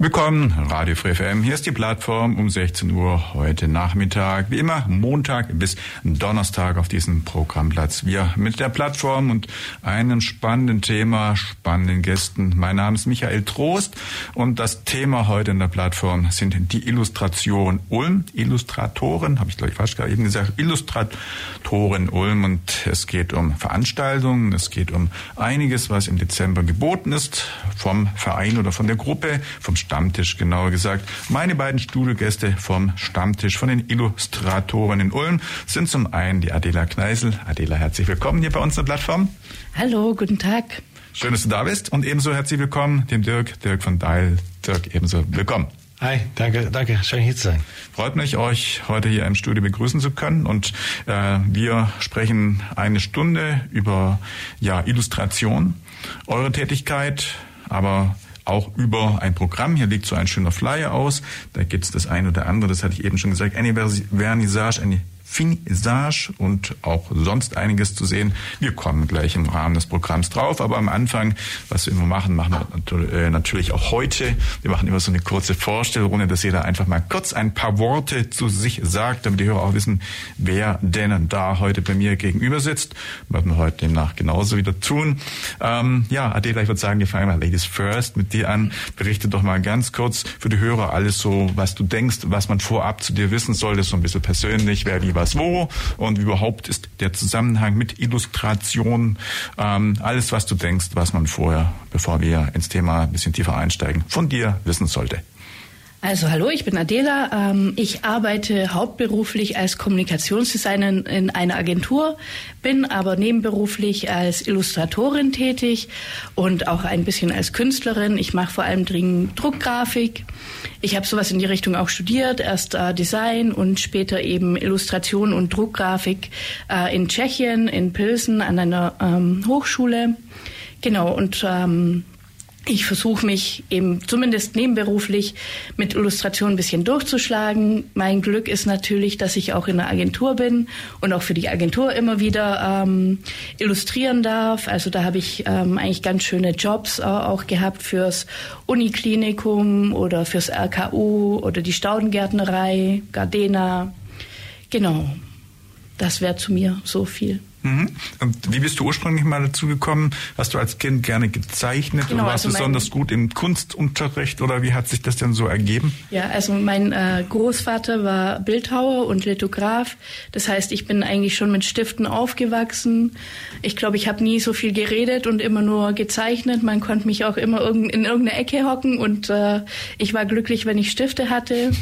Willkommen, Radio Free FM. Hier ist die Plattform um 16 Uhr heute Nachmittag. Wie immer, Montag bis Donnerstag auf diesem Programmplatz. Wir mit der Plattform und einem spannenden Thema, spannenden Gästen. Mein Name ist Michael Trost und das Thema heute in der Plattform sind die Illustration Ulm. Illustratoren, habe ich glaube ich fast gerade eben gesagt, Illustratoren Ulm und es geht um Veranstaltungen, es geht um einiges, was im Dezember geboten ist, vom Verein oder von der Gruppe, vom Stammtisch genauer gesagt. Meine beiden Studiogäste vom Stammtisch von den Illustratoren in Ulm sind zum einen die Adela Kneisel. Adela, herzlich willkommen hier bei uns auf der Plattform. Hallo, guten Tag. Schön, dass du da bist und ebenso herzlich willkommen dem Dirk, Dirk von Deil. Dirk, ebenso willkommen. Hi, danke, danke, schön hier zu sein. Freut mich, euch heute hier im Studio begrüßen zu können und äh, wir sprechen eine Stunde über ja Illustration, eure Tätigkeit, aber auch über ein Programm. Hier liegt so ein schöner Flyer aus. Da gibt es das eine oder andere, das hatte ich eben schon gesagt, eine Vernissage, eine Finissage und auch sonst einiges zu sehen. Wir kommen gleich im Rahmen des Programms drauf, aber am Anfang, was wir immer machen, machen wir äh, natürlich auch heute. Wir machen immer so eine kurze Vorstellrunde, dass jeder einfach mal kurz ein paar Worte zu sich sagt, damit die Hörer auch wissen, wer denn da heute bei mir gegenüber sitzt. Werden wir heute demnach genauso wieder tun. Ähm, ja, Adela, ich würde sagen, wir fangen mal Ladies First mit dir an. Berichte doch mal ganz kurz für die Hörer alles so, was du denkst, was man vorab zu dir wissen sollte, so ein bisschen persönlich, wer wie was wo und überhaupt ist der Zusammenhang mit Illustration, ähm, alles, was du denkst, was man vorher, bevor wir ins Thema ein bisschen tiefer einsteigen, von dir wissen sollte. Also hallo, ich bin Adela. Ähm, ich arbeite hauptberuflich als Kommunikationsdesignerin in einer Agentur, bin aber nebenberuflich als Illustratorin tätig und auch ein bisschen als Künstlerin. Ich mache vor allem dringend Druckgrafik. Ich habe sowas in die Richtung auch studiert, erst äh, Design und später eben Illustration und Druckgrafik äh, in Tschechien, in Pilsen an einer ähm, Hochschule. Genau, und ähm, ich versuche mich eben zumindest nebenberuflich mit Illustration ein bisschen durchzuschlagen. Mein Glück ist natürlich, dass ich auch in einer Agentur bin und auch für die Agentur immer wieder ähm, illustrieren darf. Also da habe ich ähm, eigentlich ganz schöne Jobs äh, auch gehabt fürs Uniklinikum oder fürs RKU oder die Staudengärtnerei, Gardena. Genau, das wäre zu mir so viel. Mhm. Und wie bist du ursprünglich mal dazu gekommen? Hast du als Kind gerne gezeichnet genau, oder warst also besonders gut im Kunstunterricht oder wie hat sich das denn so ergeben? Ja, also mein äh, Großvater war Bildhauer und Lithograf. Das heißt, ich bin eigentlich schon mit Stiften aufgewachsen. Ich glaube, ich habe nie so viel geredet und immer nur gezeichnet. Man konnte mich auch immer in irgendeine Ecke hocken und äh, ich war glücklich, wenn ich Stifte hatte.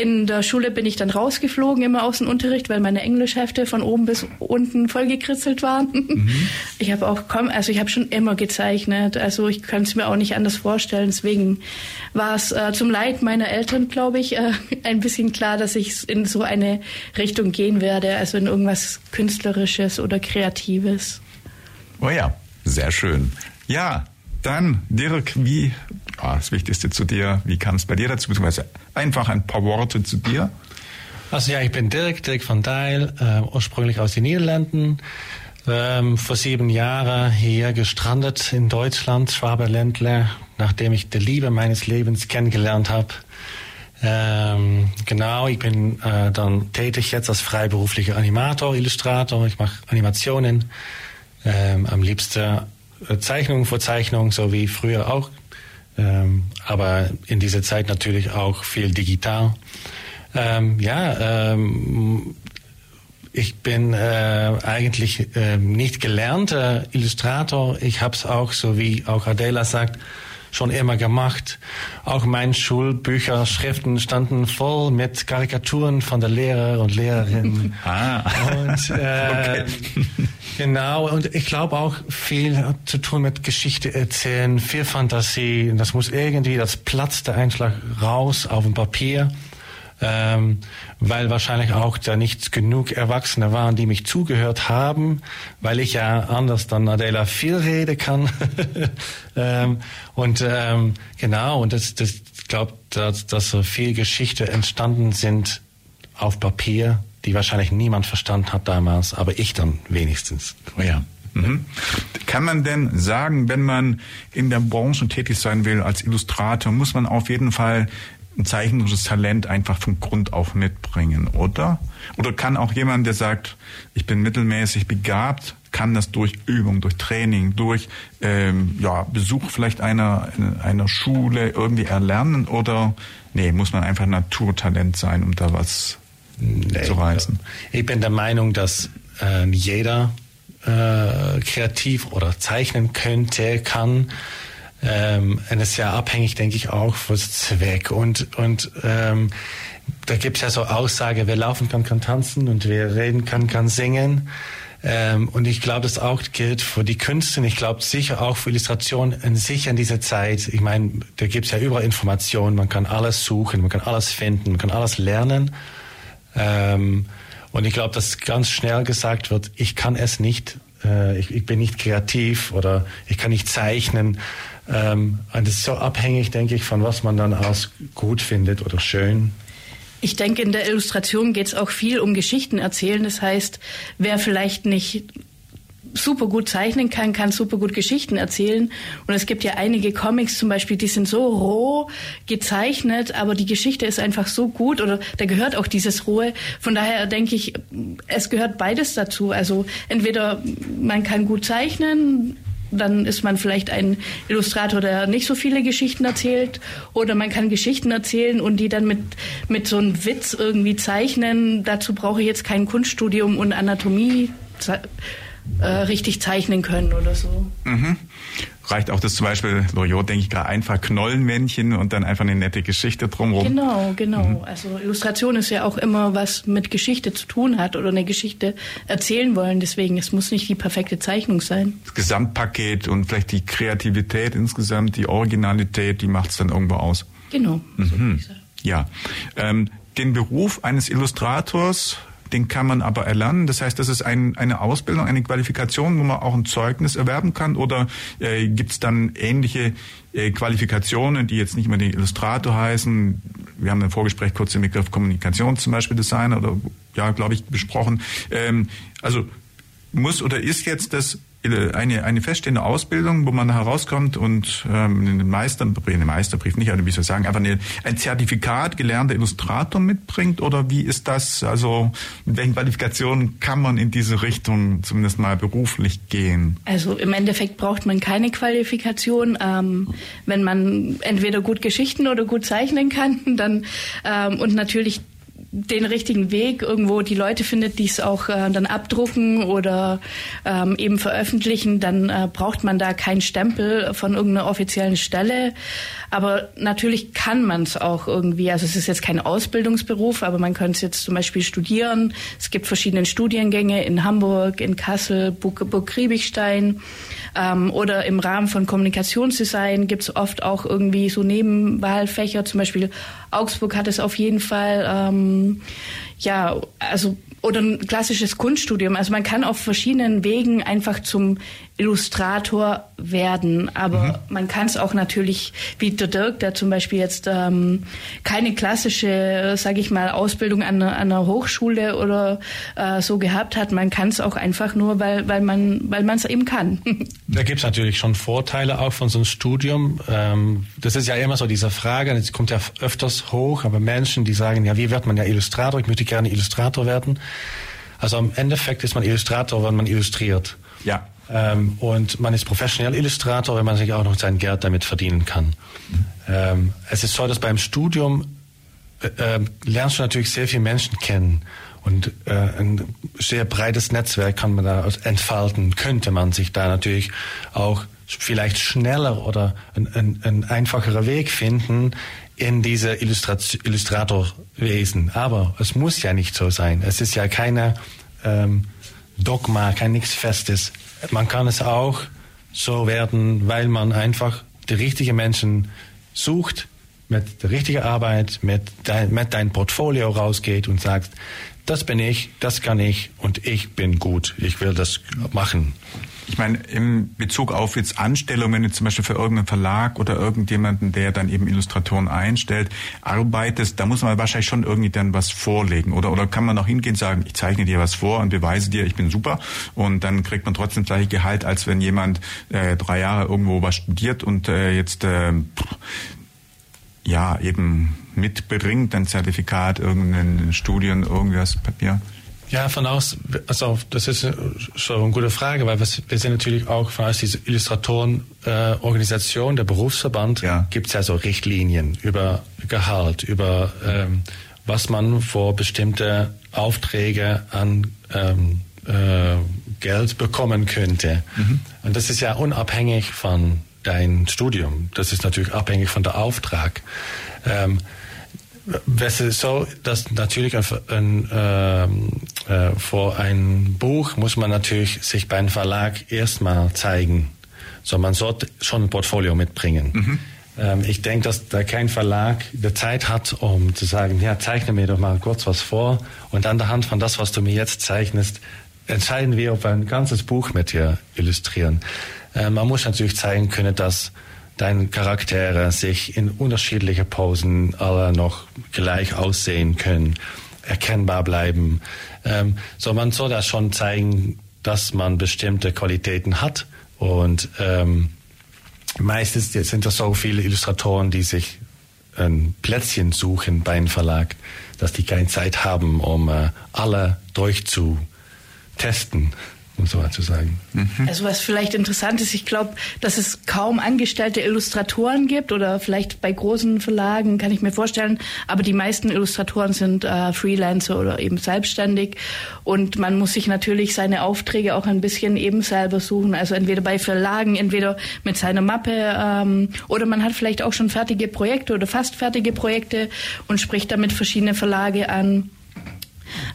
In der Schule bin ich dann rausgeflogen immer aus dem Unterricht, weil meine Englischhefte von oben bis unten vollgekritzelt waren. Mhm. Ich habe auch komm, also ich habe schon immer gezeichnet. Also ich kann es mir auch nicht anders vorstellen. Deswegen war es äh, zum Leid meiner Eltern, glaube ich, äh, ein bisschen klar, dass ich in so eine Richtung gehen werde, also in irgendwas Künstlerisches oder Kreatives. Oh ja, sehr schön. Ja, dann, Dirk, wie, oh, das Wichtigste zu dir, wie kam es bei dir dazu, beziehungsweise einfach ein paar Worte zu dir? Also ja, ich bin Dirk, Dirk van Dijl, äh, ursprünglich aus den Niederlanden, ähm, vor sieben Jahren hier gestrandet in Deutschland, Schwaberländler, nachdem ich die Liebe meines Lebens kennengelernt habe. Ähm, genau, ich bin äh, dann tätig jetzt als freiberuflicher Animator, Illustrator. Ich mache Animationen, ähm, am liebsten äh, Zeichnung vor Zeichnung, so wie früher auch. Ähm, aber in dieser Zeit natürlich auch viel digital. Ähm, ja, ähm, ich bin äh, eigentlich äh, nicht gelernter Illustrator. Ich habe es auch, so wie auch Adela sagt, schon immer gemacht. Auch meine Schulbücher, Schriften standen voll mit Karikaturen von der Lehrer und Lehrerin. Ah. Und, äh, Okay. Genau, und ich glaube auch viel zu tun mit Geschichte erzählen, viel Fantasie. Das muss irgendwie, das platzt der Einschlag raus auf dem Papier. Ähm, weil wahrscheinlich auch da nicht genug Erwachsene waren, die mich zugehört haben, weil ich ja anders dann Adela viel rede kann. ähm, und ähm, genau, und das, das ich glaube, dass, dass so viel Geschichte entstanden sind auf Papier, die wahrscheinlich niemand verstanden hat damals, aber ich dann wenigstens. Oh ja. Mhm. Kann man denn sagen, wenn man in der Branche tätig sein will als Illustrator, muss man auf jeden Fall ein zeichnerisches Talent einfach von Grund auf mitbringen, oder? Oder kann auch jemand, der sagt, ich bin mittelmäßig begabt, kann das durch Übung, durch Training, durch ähm, ja, Besuch vielleicht einer, einer Schule irgendwie erlernen? Oder nee, muss man einfach Naturtalent sein, um da was Nee, zu reißen? Ich bin der Meinung, dass äh, jeder äh, kreativ oder zeichnen könnte, kann. Ähm, und es ist ja abhängig, denke ich, auch vom Zweck. Und, und ähm, da gibt es ja so Aussage, wer laufen kann, kann tanzen und wer reden kann, kann singen. Ähm, und ich glaube, das auch gilt für die Künste. Ich glaube sicher auch für Illustration und sicher in dieser Zeit. Ich meine, da gibt es ja überall Informationen, man kann alles suchen, man kann alles finden, man kann alles lernen. Ähm, und ich glaube, dass ganz schnell gesagt wird, ich kann es nicht, äh, ich, ich, bin nicht kreativ oder ich kann nicht zeichnen. Ähm, und das ist so abhängig, denke ich, von was man dann als gut findet oder schön. Ich denke, in der Illustration geht es auch viel um Geschichten erzählen. Das heißt, wer vielleicht nicht super gut zeichnen kann, kann super gut Geschichten erzählen. Und es gibt ja einige Comics zum Beispiel, die sind so roh gezeichnet, aber die Geschichte ist einfach so gut oder da gehört auch dieses Rohe. Von daher denke ich, es gehört beides dazu. Also entweder man kann gut zeichnen, dann ist man vielleicht ein Illustrator, der nicht so viele Geschichten erzählt. Oder man kann Geschichten erzählen und die dann mit, mit so einem Witz irgendwie zeichnen. Dazu brauche ich jetzt kein Kunststudium und Anatomie äh, richtig zeichnen können oder so. Mhm. Reicht auch das zum Beispiel, Loriot, denke ich gerade, einfach Knollenmännchen und dann einfach eine nette Geschichte drumherum. Genau, genau. Mhm. Also Illustration ist ja auch immer was mit Geschichte zu tun hat oder eine Geschichte erzählen wollen. Deswegen, es muss nicht die perfekte Zeichnung sein. Das Gesamtpaket und vielleicht die Kreativität insgesamt, die Originalität, die macht es dann irgendwo aus. Genau. Mhm. So ja. Ähm, den Beruf eines Illustrators den kann man aber erlernen. Das heißt, das ist ein, eine Ausbildung, eine Qualifikation, wo man auch ein Zeugnis erwerben kann. Oder äh, gibt es dann ähnliche äh, Qualifikationen, die jetzt nicht mehr den Illustrator heißen? Wir haben im Vorgespräch kurz den Begriff Kommunikation zum Beispiel Designer oder ja, glaube ich, besprochen. Ähm, also muss oder ist jetzt das eine, eine feststehende Ausbildung, wo man herauskommt und ähm, einen Meisterbrief, einen Meisterbrief nicht, also wie soll ich sagen, einfach eine, ein Zertifikat gelernter Illustrator mitbringt oder wie ist das, also mit welchen Qualifikationen kann man in diese Richtung zumindest mal beruflich gehen? Also im Endeffekt braucht man keine Qualifikation. Ähm, wenn man entweder gut Geschichten oder gut zeichnen kann, dann ähm, und natürlich den richtigen Weg irgendwo die Leute findet, die es auch äh, dann abdrucken oder ähm, eben veröffentlichen, dann äh, braucht man da keinen Stempel von irgendeiner offiziellen Stelle. Aber natürlich kann man es auch irgendwie. Also es ist jetzt kein Ausbildungsberuf, aber man könnte es jetzt zum Beispiel studieren. Es gibt verschiedene Studiengänge in Hamburg, in Kassel, Burg, Burg Kriebigstein. Ähm, oder im Rahmen von Kommunikationsdesign gibt es oft auch irgendwie so Nebenwahlfächer. Zum Beispiel Augsburg hat es auf jeden Fall. Ähm, ja, also oder ein klassisches Kunststudium. Also man kann auf verschiedenen Wegen einfach zum Illustrator werden, aber mhm. man kann es auch natürlich, wie der Dirk, der zum Beispiel jetzt ähm, keine klassische, sage ich mal, Ausbildung an, an einer Hochschule oder äh, so gehabt hat. Man kann es auch einfach nur, weil weil man weil man es eben kann. Da gibt es natürlich schon Vorteile auch von so einem Studium. Ähm, das ist ja immer so diese Frage, das kommt ja öfters hoch, aber Menschen, die sagen, ja, wie wird man ja Illustrator? Ich möchte gerne Illustrator werden. Also im Endeffekt ist man Illustrator, wenn man illustriert. Ja. Ähm, und man ist professionell Illustrator, wenn man sich auch noch sein Geld damit verdienen kann. Ähm, es ist so, dass beim Studium äh, äh, lernst du natürlich sehr viele Menschen kennen. Und äh, ein sehr breites Netzwerk kann man da entfalten, könnte man sich da natürlich auch vielleicht schneller oder ein, ein, ein einfacherer Weg finden in diese Illustratorwesen. Aber es muss ja nicht so sein. Es ist ja keine ähm, Dogma, kein nichts Festes. Man kann es auch so werden, weil man einfach die richtigen Menschen sucht, mit der richtigen Arbeit, mit, dein, mit dein Portfolio rausgeht und sagt, das bin ich, das kann ich und ich bin gut, ich will das machen. Ich meine, im Bezug auf jetzt Anstellungen, du zum Beispiel für irgendeinen Verlag oder irgendjemanden, der dann eben Illustratoren einstellt, arbeitest, da muss man wahrscheinlich schon irgendwie dann was vorlegen. Oder, oder kann man noch hingehen und sagen, ich zeichne dir was vor und beweise dir, ich bin super. Und dann kriegt man trotzdem das gleiche Gehalt, als wenn jemand äh, drei Jahre irgendwo was studiert und äh, jetzt äh, ja eben mitbringt, ein Zertifikat, irgendein Studien, irgendwas Papier. Ja, von aus, also das ist schon eine gute Frage, weil wir, sind natürlich auch von aus dieser Illustratorenorganisation, äh, der Berufsverband, ja. gibt es ja so Richtlinien über Gehalt, über ähm, was man vor bestimmte Aufträge an ähm, äh, Geld bekommen könnte. Mhm. Und das ist ja unabhängig von dein Studium. Das ist natürlich abhängig von der Auftrag. Ähm, es ist so, dass natürlich ein, ein, ähm, äh, vor ein Buch muss man natürlich sich beim Verlag erstmal zeigen. So, man sollte schon ein Portfolio mitbringen. Mhm. Ähm, ich denke, dass da kein Verlag die Zeit hat, um zu sagen, ja, zeichne mir doch mal kurz was vor und an der Hand von das, was du mir jetzt zeichnest, entscheiden wir, ob wir ein ganzes Buch mit dir illustrieren. Äh, man muss natürlich zeigen können, dass deine Charaktere sich in unterschiedliche Posen alle noch gleich aussehen können, erkennbar bleiben. Ähm, so man soll da schon zeigen, dass man bestimmte Qualitäten hat und ähm, meistens sind das so viele Illustratoren, die sich ein Plätzchen suchen bei einem Verlag, dass die keine Zeit haben, um äh, alle durchzutesten um so mal zu sagen. Mhm. Also was vielleicht interessant ist, ich glaube, dass es kaum angestellte Illustratoren gibt oder vielleicht bei großen Verlagen kann ich mir vorstellen, aber die meisten Illustratoren sind äh, Freelancer oder eben selbstständig und man muss sich natürlich seine Aufträge auch ein bisschen eben selber suchen, also entweder bei Verlagen, entweder mit seiner Mappe ähm, oder man hat vielleicht auch schon fertige Projekte oder fast fertige Projekte und spricht damit verschiedene Verlage an.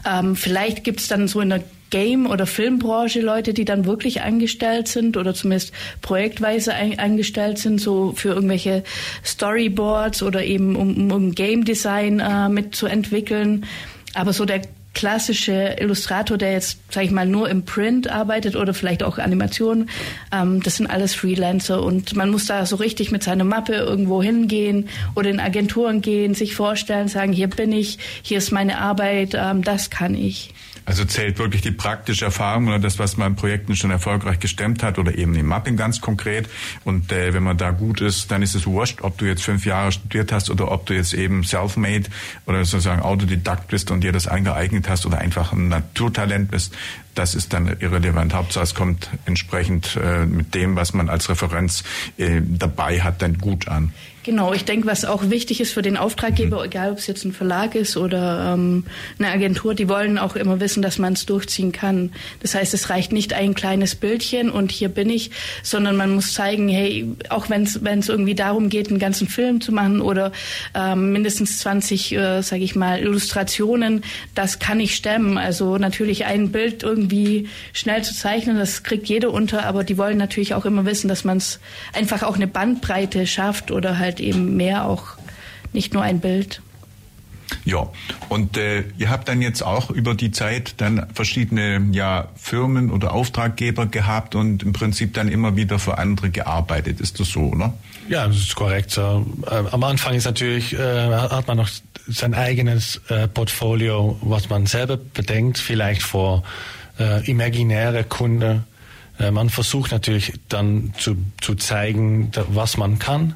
Ähm, vielleicht gibt es dann so in der Game- oder Filmbranche Leute, die dann wirklich angestellt sind oder zumindest projektweise angestellt sind, so für irgendwelche Storyboards oder eben um, um Game Design äh, mitzuentwickeln. Aber so der klassische Illustrator, der jetzt, sage ich mal, nur im Print arbeitet oder vielleicht auch Animation, ähm, das sind alles Freelancer und man muss da so richtig mit seiner Mappe irgendwo hingehen oder in Agenturen gehen, sich vorstellen, sagen, hier bin ich, hier ist meine Arbeit, ähm, das kann ich. Also zählt wirklich die praktische Erfahrung oder das, was man in Projekten schon erfolgreich gestemmt hat oder eben im Mapping ganz konkret. Und äh, wenn man da gut ist, dann ist es wurscht, ob du jetzt fünf Jahre studiert hast oder ob du jetzt eben self-made oder sozusagen Autodidakt bist und dir das eingeeignet hast oder einfach ein Naturtalent bist das ist dann irrelevant. Hauptsache es kommt entsprechend äh, mit dem, was man als Referenz äh, dabei hat, dann gut an. Genau, ich denke, was auch wichtig ist für den Auftraggeber, mhm. egal ob es jetzt ein Verlag ist oder ähm, eine Agentur, die wollen auch immer wissen, dass man es durchziehen kann. Das heißt, es reicht nicht ein kleines Bildchen und hier bin ich, sondern man muss zeigen, hey, auch wenn es irgendwie darum geht, einen ganzen Film zu machen oder ähm, mindestens 20, äh, sage ich mal, Illustrationen, das kann ich stemmen. Also natürlich ein Bild irgendwie irgendwie schnell zu zeichnen, das kriegt jeder unter, aber die wollen natürlich auch immer wissen, dass man es einfach auch eine Bandbreite schafft oder halt eben mehr auch nicht nur ein Bild. Ja, und äh, ihr habt dann jetzt auch über die Zeit dann verschiedene ja, Firmen oder Auftraggeber gehabt und im Prinzip dann immer wieder für andere gearbeitet. Ist das so, oder? Ja, das ist korrekt. Äh, am Anfang ist natürlich, äh, hat man noch sein eigenes äh, Portfolio, was man selber bedenkt, vielleicht vor äh, imaginäre Kunde. Äh, man versucht natürlich dann zu, zu zeigen, was man kann.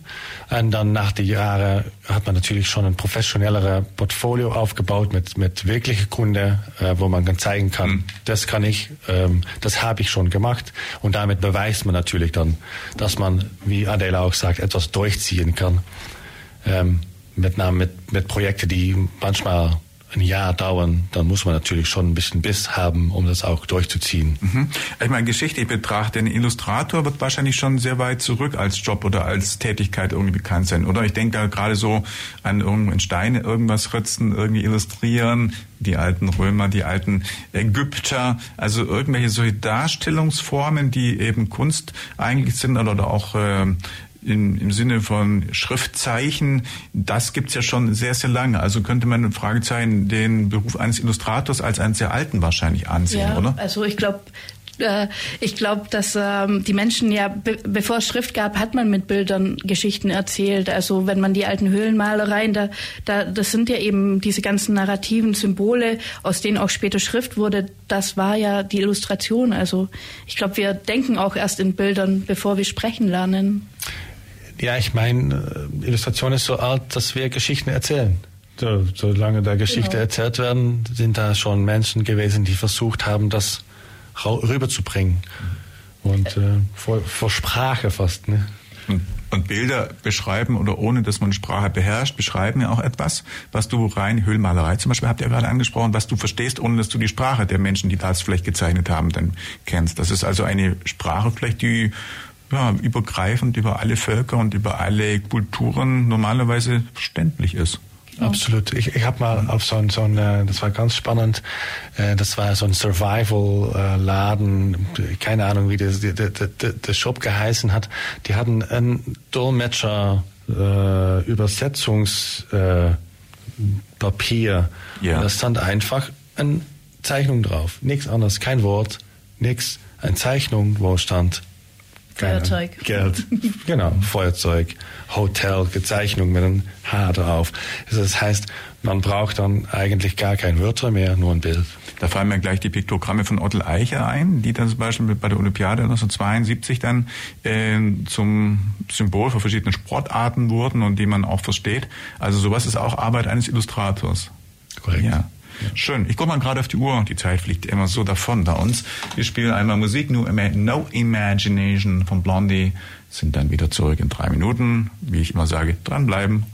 Und dann nach den Jahren hat man natürlich schon ein professionelleres Portfolio aufgebaut mit, mit wirklichen Kunden, äh, wo man dann zeigen kann, mhm. das kann ich, ähm, das habe ich schon gemacht. Und damit beweist man natürlich dann, dass man, wie Adela auch sagt, etwas durchziehen kann. Ähm, mit, mit, mit Projekten, die manchmal ein Jahr dauern, dann muss man natürlich schon ein bisschen Biss haben, um das auch durchzuziehen. Mhm. Ich meine, geschichtlich betrachtet, ein Illustrator wird wahrscheinlich schon sehr weit zurück als Job oder als Tätigkeit irgendwie bekannt sein, oder? Ich denke da gerade so an irgendwelche Steine, irgendwas ritzen, irgendwie illustrieren, die alten Römer, die alten Ägypter, also irgendwelche solche Darstellungsformen, die eben Kunst eigentlich sind oder auch äh, im, im Sinne von Schriftzeichen, das gibt's ja schon sehr, sehr lange. Also könnte man Fragezeichen den Beruf eines Illustrators als einen sehr alten wahrscheinlich ansehen, ja, oder? Also ich glaube, äh, ich glaube, dass ähm, die Menschen ja, be bevor es Schrift gab, hat man mit Bildern Geschichten erzählt. Also wenn man die alten Höhlenmalereien, da, da, das sind ja eben diese ganzen narrativen Symbole, aus denen auch später Schrift wurde. Das war ja die Illustration. Also ich glaube, wir denken auch erst in Bildern, bevor wir sprechen lernen. Ja, ich meine, äh, Illustration ist so alt, dass wir Geschichten erzählen. So, solange da Geschichten genau. erzählt werden, sind da schon Menschen gewesen, die versucht haben, das rüberzubringen. Und äh, vor, vor Sprache fast. Ne? Und, und, Bilder beschreiben oder ohne, dass man Sprache beherrscht, beschreiben ja auch etwas, was du rein Höhlmalerei zum Beispiel habt ihr gerade angesprochen, was du verstehst, ohne dass du die Sprache der Menschen, die das vielleicht gezeichnet haben, dann kennst. Das ist also eine Sprache vielleicht, die ja, übergreifend über alle Völker und über alle Kulturen normalerweise verständlich ist. Genau. Absolut. Ich, ich habe mal auf so ein, so ein, äh, das war ganz spannend, äh, das war so ein Survival-Laden, keine Ahnung, wie das, der, der, der Shop geheißen hat. Die hatten ein Dolmetscher äh, Übersetzungspapier. Äh, yeah. Da stand einfach eine Zeichnung drauf. Nichts anderes, kein Wort, nichts. Eine Zeichnung, wo stand Feuerzeug. Geld. Genau, Feuerzeug, Hotel, Gezeichnung mit einem Haar drauf. Also das heißt, man braucht dann eigentlich gar kein Wörter mehr, nur ein Bild. Da fallen mir gleich die Piktogramme von Ottel Eicher ein, die dann zum Beispiel bei der Olympiade 1972 dann äh, zum Symbol für verschiedene Sportarten wurden und die man auch versteht. Also sowas ist auch Arbeit eines Illustrators. Korrekt. Ja. Schön. Ich gucke mal gerade auf die Uhr. Die Zeit fliegt immer so davon bei uns. Wir spielen einmal Musik, No, no Imagination von Blondie. Sind dann wieder zurück in drei Minuten. Wie ich immer sage, dranbleiben.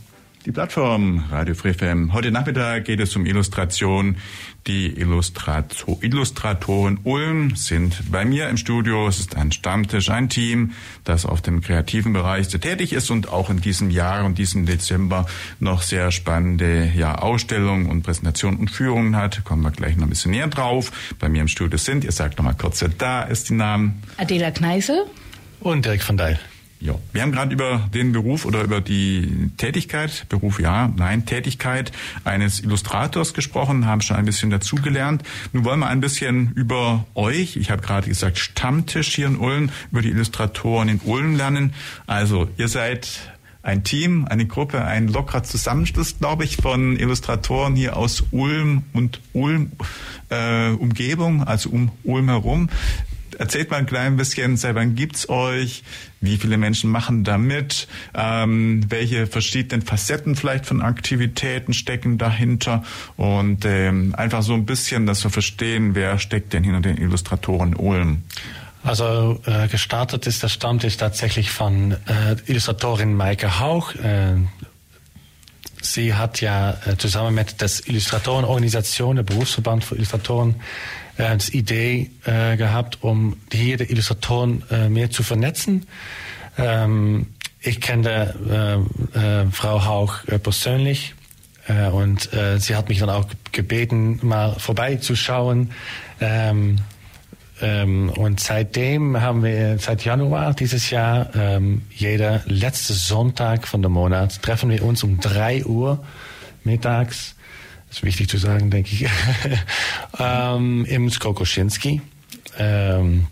Die Plattform Radio Free FM. Heute Nachmittag geht es um Illustration. Die Illustrator Illustratoren Ulm sind bei mir im Studio. Es ist ein Stammtisch, ein Team, das auf dem kreativen Bereich sehr tätig ist und auch in diesem Jahr und diesem Dezember noch sehr spannende ja, Ausstellungen und Präsentationen und Führungen hat. Kommen wir gleich noch ein bisschen näher drauf. Bei mir im Studio sind, ihr sagt noch mal kurz, da ist die Namen. Adela Kneisel. Und Dirk van Deil. Ja, wir haben gerade über den Beruf oder über die Tätigkeit, Beruf ja, nein, Tätigkeit eines Illustrators gesprochen, haben schon ein bisschen dazugelernt. Nun wollen wir ein bisschen über euch, ich habe gerade gesagt Stammtisch hier in Ulm, über die Illustratoren in Ulm lernen. Also ihr seid ein Team, eine Gruppe, ein lockerer Zusammenschluss, glaube ich, von Illustratoren hier aus Ulm und Ulm äh, Umgebung, also um Ulm herum. Erzählt mal ein klein bisschen, seit wann gibt's euch? Wie viele Menschen machen da mit? Ähm, welche verschiedenen Facetten vielleicht von Aktivitäten stecken dahinter? Und ähm, einfach so ein bisschen, dass wir verstehen, wer steckt denn hinter den Illustratoren Ulm? Also äh, gestartet ist der Stammtisch tatsächlich von äh, Illustratorin Maike Hauch. Äh, sie hat ja äh, zusammen mit der Illustratorenorganisation, der Berufsverband für Illustratoren, äh, die Idee äh, gehabt, um hier die Illustratoren äh, mehr zu vernetzen. Ähm, ich kenne äh, äh, Frau Hauch äh, persönlich äh, und sie hat mich dann auch gebeten, mal vorbeizuschauen. Ähm, ähm, und seitdem haben wir, seit Januar dieses Jahr, ähm, jeder letzte Sonntag von dem Monat treffen wir uns um drei Uhr mittags ist wichtig zu sagen, denke ich, ähm, im Skokoschinski. Ähm,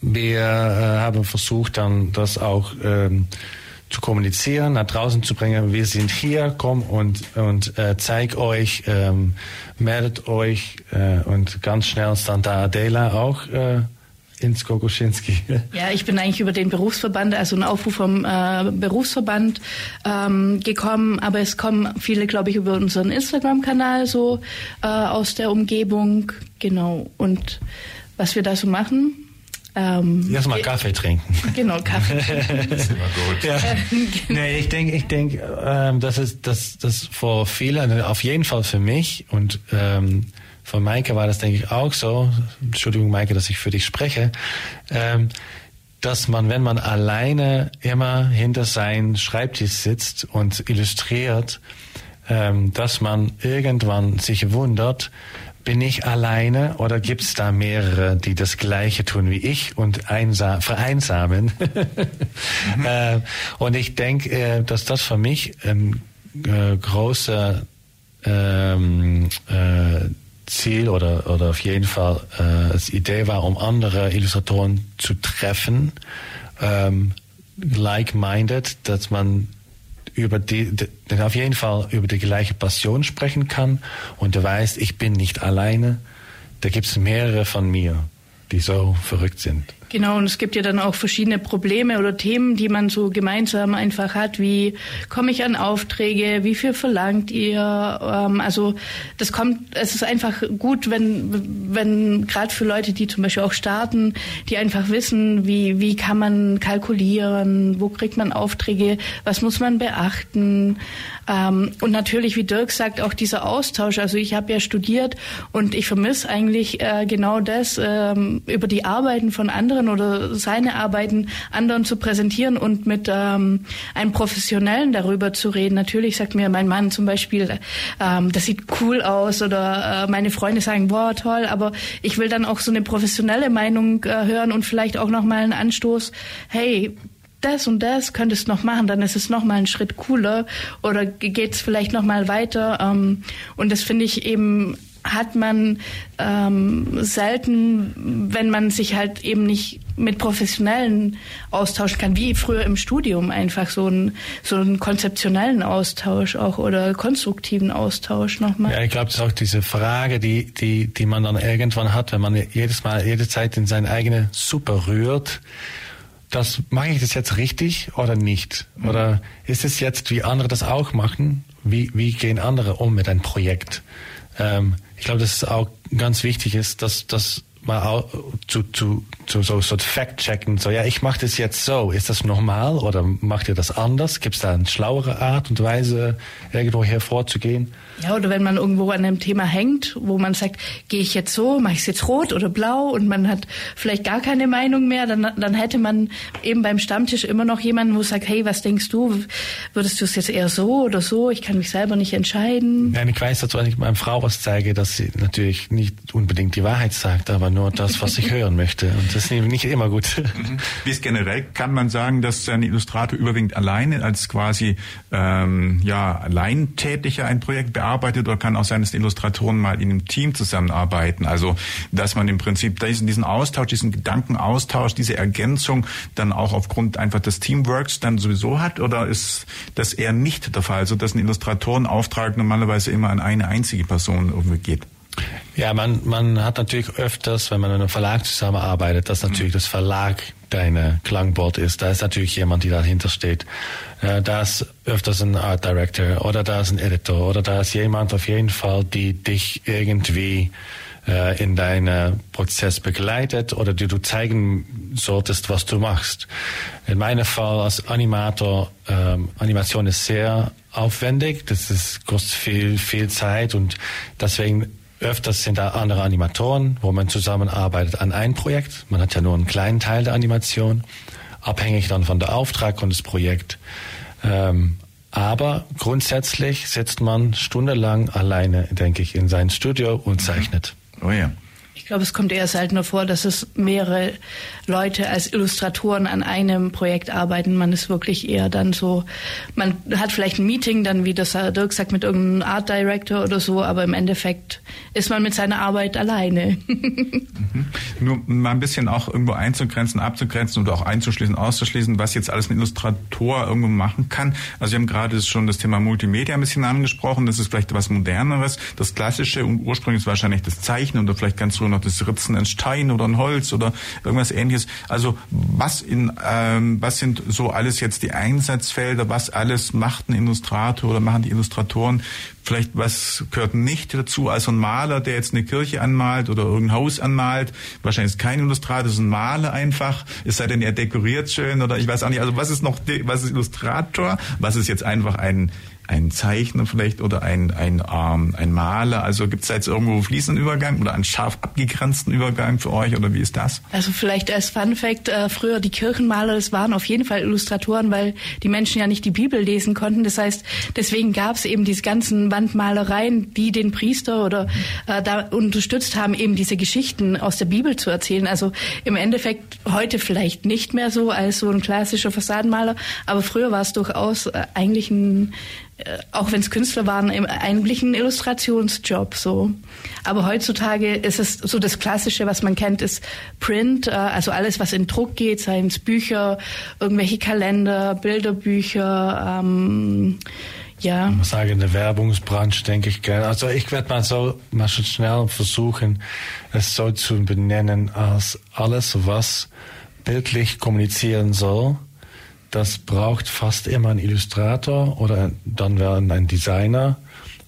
wir äh, haben versucht, dann das auch ähm, zu kommunizieren, nach draußen zu bringen. Wir sind hier, komm und, und äh, zeig euch, ähm, meldet euch äh, und ganz schnell da Adela auch äh, ins Kokoschinski. Ja, ich bin eigentlich über den Berufsverband, also ein Aufruf vom äh, Berufsverband ähm, gekommen, aber es kommen viele, glaube ich, über unseren Instagram-Kanal so äh, aus der Umgebung, genau. Und was wir da so machen, Ähm, Erstmal Kaffee trinken. Genau, Kaffee. das ist immer gut. Ja. nee, ich denke, ich denke, ähm, das ist das, das vor vielen, auf jeden Fall für mich und ähm, von Maike war das, denke ich, auch so. Entschuldigung, Maike, dass ich für dich spreche. Ähm, dass man, wenn man alleine immer hinter seinem Schreibtisch sitzt und illustriert, ähm, dass man irgendwann sich wundert, bin ich alleine oder gibt es da mehrere, die das Gleiche tun wie ich und vereinsamen? mhm. äh, und ich denke, äh, dass das für mich ein äh, großer ähm, äh, Ziel oder, oder auf jeden Fall äh, als Idee war, um andere Illustratoren zu treffen, ähm, like-minded, dass man über die, die, auf jeden Fall über die gleiche Passion sprechen kann und du weißt, ich bin nicht alleine, da gibt es mehrere von mir, die so verrückt sind. Genau, und es gibt ja dann auch verschiedene Probleme oder Themen, die man so gemeinsam einfach hat, wie komme ich an Aufträge, wie viel verlangt ihr? Ähm, also das kommt, es ist einfach gut, wenn, wenn gerade für Leute, die zum Beispiel auch starten, die einfach wissen, wie, wie kann man kalkulieren, wo kriegt man Aufträge, was muss man beachten. Ähm, und natürlich, wie Dirk sagt, auch dieser Austausch. Also ich habe ja studiert und ich vermisse eigentlich äh, genau das, ähm, über die Arbeiten von anderen anderen oder seine Arbeiten anderen zu präsentieren und mit ähm, einem Professionellen darüber zu reden. Natürlich sagt mir mein Mann zum Beispiel, ähm, das sieht cool aus oder äh, meine Freunde sagen, boah, toll, aber ich will dann auch so eine professionelle Meinung äh, hören und vielleicht auch nochmal einen Anstoß, hey, das und das könntest noch machen, dann ist es noch mal ein Schritt cooler oder geht es vielleicht noch mal weiter. Ähm, und das finde ich eben hat man ähm, selten, wenn man sich halt eben nicht mit Professionellen austauschen kann, wie früher im Studium einfach so einen so einen konzeptionellen Austausch auch oder konstruktiven Austausch nochmal. Ja, ich glaube, das ist auch diese Frage, die, die, die man dann irgendwann hat, wenn man jedes Mal, jede Zeit in seine eigene Suppe rührt. Das mache ich das jetzt richtig oder nicht? Oder ist es jetzt, wie andere das auch machen? Wie, wie gehen andere um mit einem Projekt? Ähm, ich glaube, dass es auch ganz wichtig ist, dass, dass man auch zu, zu, zu so, so Fact-checken, so ja, ich mache das jetzt so, ist das normal oder macht ihr das anders? Gibt es da eine schlauere Art und Weise, irgendwo hervorzugehen? Ja, oder wenn man irgendwo an einem Thema hängt, wo man sagt, gehe ich jetzt so, mache ich es jetzt rot oder blau und man hat vielleicht gar keine Meinung mehr, dann, dann hätte man eben beim Stammtisch immer noch jemanden, wo sagt, hey, was denkst du? Würdest du es jetzt eher so oder so? Ich kann mich selber nicht entscheiden. Ja, ich weiß dazu, wenn ich meiner Frau was zeige, dass sie natürlich nicht unbedingt die Wahrheit sagt, aber nur das, was ich hören möchte. Und das ist nicht immer gut. Mhm. Wie ist generell, kann man sagen, dass ein Illustrator überwiegend alleine als quasi ähm, ja, alleintätiger ein Projekt bearbeitet oder kann auch sein, dass die Illustratoren mal in einem Team zusammenarbeiten? Also, dass man im Prinzip diesen, diesen Austausch, diesen Gedankenaustausch, diese Ergänzung dann auch aufgrund einfach des Teamworks dann sowieso hat? Oder ist das eher nicht der Fall, so dass ein Illustratorenauftrag normalerweise immer an eine einzige Person irgendwie geht? Ja, man, man hat natürlich öfters, wenn man in einem Verlag zusammenarbeitet, dass natürlich mhm. das Verlag deine Klangboard ist. Da ist natürlich jemand, die dahinter steht. Äh, da ist öfters ein Art Director oder da ist ein Editor oder da ist jemand auf jeden Fall, die dich irgendwie äh, in deinem Prozess begleitet oder die du zeigen solltest, was du machst. In meinem Fall als Animator, ähm, Animation ist sehr aufwendig, das ist, kostet viel, viel Zeit und deswegen Öfters sind da andere Animatoren, wo man zusammenarbeitet an ein Projekt. Man hat ja nur einen kleinen Teil der Animation, abhängig dann von der Auftrag und das Projekt. Ähm, aber grundsätzlich sitzt man stundenlang alleine, denke ich, in sein Studio und zeichnet. Oh ja. Ich glaube, es kommt eher seltener vor, dass es mehrere Leute als Illustratoren an einem Projekt arbeiten. Man ist wirklich eher dann so, man hat vielleicht ein Meeting, dann wie das Dirk sagt, mit irgendeinem Art Director oder so, aber im Endeffekt ist man mit seiner Arbeit alleine. mhm. Nur mal ein bisschen auch irgendwo einzugrenzen, abzugrenzen oder auch einzuschließen, auszuschließen, was jetzt alles ein Illustrator irgendwo machen kann. Also wir haben gerade schon das Thema Multimedia ein bisschen angesprochen. Das ist vielleicht was Moderneres. Das Klassische und ursprünglich ist wahrscheinlich das Zeichnen oder vielleicht ganz früher noch das Ritzen in Stein oder in Holz oder irgendwas ähnliches. Also was in ähm, was sind so alles jetzt die Einsatzfelder, was alles macht ein Illustrator oder machen die Illustratoren Vielleicht was gehört nicht dazu? Also ein Maler, der jetzt eine Kirche anmalt oder irgendein Haus anmalt, wahrscheinlich ist kein Illustrator, ist ein Maler einfach. Es sei denn, er dekoriert schön oder ich weiß auch nicht. Also was ist noch, was ist Illustrator? Was ist jetzt einfach ein ein Zeichner vielleicht oder ein, ein, ähm, ein Maler? Also gibt es da jetzt irgendwo fließenden Übergang oder einen scharf abgegrenzten Übergang für euch oder wie ist das? Also vielleicht als Fun Fact, äh, früher die Kirchenmaler, das waren auf jeden Fall Illustratoren, weil die Menschen ja nicht die Bibel lesen konnten. Das heißt, deswegen gab es eben diese ganzen Wandmalereien, die den Priester oder äh, da unterstützt haben, eben diese Geschichten aus der Bibel zu erzählen. Also im Endeffekt heute vielleicht nicht mehr so als so ein klassischer Fassadenmaler, aber früher war es durchaus äh, eigentlich ein auch wenn es Künstler waren, eigentlich ein Illustrationsjob so. Aber heutzutage ist es so das Klassische, was man kennt, ist Print, äh, also alles, was in Druck geht, seien es Bücher, irgendwelche Kalender, Bilderbücher, ähm, ja. Ich muss sagen, der Werbungsbranche denke ich gerne. Also ich werde mal so mal schon schnell versuchen, es so zu benennen als alles, was bildlich kommunizieren soll das braucht fast immer ein Illustrator oder dann wäre ein Designer.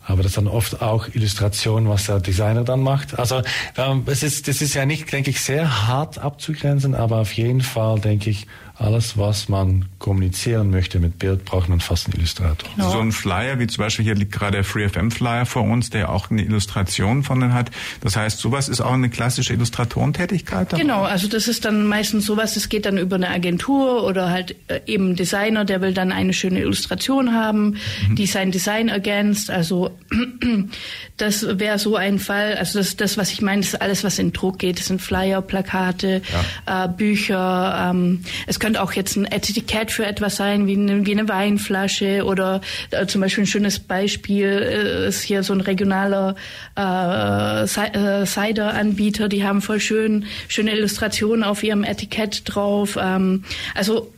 Aber das dann oft auch Illustration, was der Designer dann macht. Also ähm, es ist, das ist ja nicht, denke ich, sehr hart abzugrenzen, aber auf jeden Fall, denke ich, alles, was man kommunizieren möchte mit Bild, braucht man fast einen Illustrator. Genau. So ein Flyer, wie zum Beispiel hier liegt gerade der FreeFM Flyer vor uns, der auch eine Illustration von dem hat. Das heißt, sowas ist auch eine klassische Illustratorentätigkeit? Genau, also das ist dann meistens sowas, das geht dann über eine Agentur oder halt äh, eben Designer, der will dann eine schöne Illustration haben, mhm. die sein Design ergänzt. Also das wäre so ein Fall. Also das, das, was ich meine, ist alles, was in Druck geht. Das sind Flyer, Plakate, ja. äh, Bücher. Ähm, es könnte auch jetzt ein Etikett für etwas sein, wie eine, wie eine Weinflasche oder äh, zum Beispiel ein schönes Beispiel äh, ist hier so ein regionaler äh, äh, Cider-Anbieter, die haben voll schön schöne Illustrationen auf ihrem Etikett drauf. Ähm, also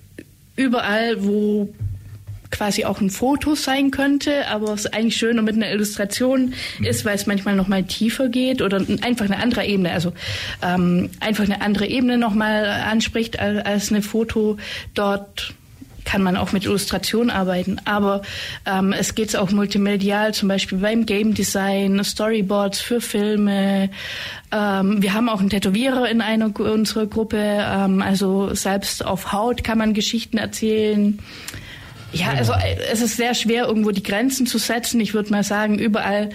überall, wo quasi auch ein Foto sein könnte, aber es eigentlich schöner mit einer Illustration mhm. ist, weil es manchmal noch mal tiefer geht oder einfach eine andere Ebene, also ähm, einfach eine andere Ebene noch mal anspricht als, eine Foto dort kann man auch mit Illustration arbeiten. Aber ähm, es geht auch multimedial, zum Beispiel beim Game Design, Storyboards für Filme. Ähm, wir haben auch einen Tätowierer in einer unserer Gruppe. Ähm, also selbst auf Haut kann man Geschichten erzählen. Ja, also äh, es ist sehr schwer, irgendwo die Grenzen zu setzen. Ich würde mal sagen, überall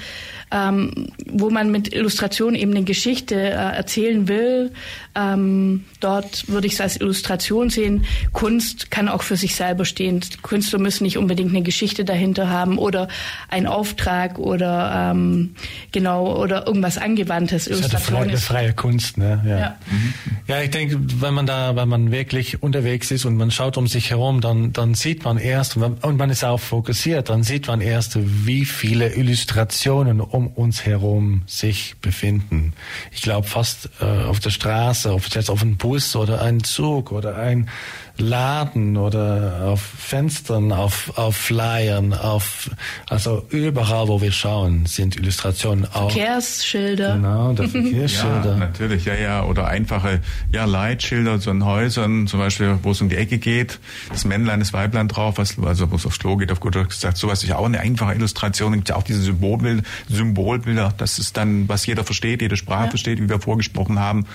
ähm, wo man mit Illustration eben eine Geschichte äh, erzählen will. Ähm, dort würde ich es als Illustration sehen. Kunst kann auch für sich selber stehen. Künstler müssen nicht unbedingt eine Geschichte dahinter haben oder einen Auftrag oder ähm, genau oder irgendwas Angewandtes. Das ist eine freie, freie Kunst, ne? Ja. Ja. Mhm. ja, ich denke, wenn man da, wenn man wirklich unterwegs ist und man schaut um sich herum, dann dann sieht man erst und man ist auch fokussiert, dann sieht man erst, wie viele Illustrationen um um uns herum sich befinden. Ich glaube fast äh, auf der Straße, ob jetzt auf einem Bus oder ein Zug oder ein Laden oder auf Fenstern, auf, auf Flyern, auf, also überall, wo wir schauen, sind Illustrationen auch. Verkehrsschilder. Genau, der Verkehrsschilder. ja, natürlich, ja, ja, oder einfache, ja, Leitschilder so in Häusern, zum Beispiel, wo es um die Ecke geht, das Männlein, das Weiblein drauf, was, also wo es aufs Klo geht, auf gut gesagt, sowas ist ja auch eine einfache Illustration, gibt ja auch diese Symbolbilder, Symbolbilder, das ist dann, was jeder versteht, jede Sprache ja. versteht, wie wir vorgesprochen haben,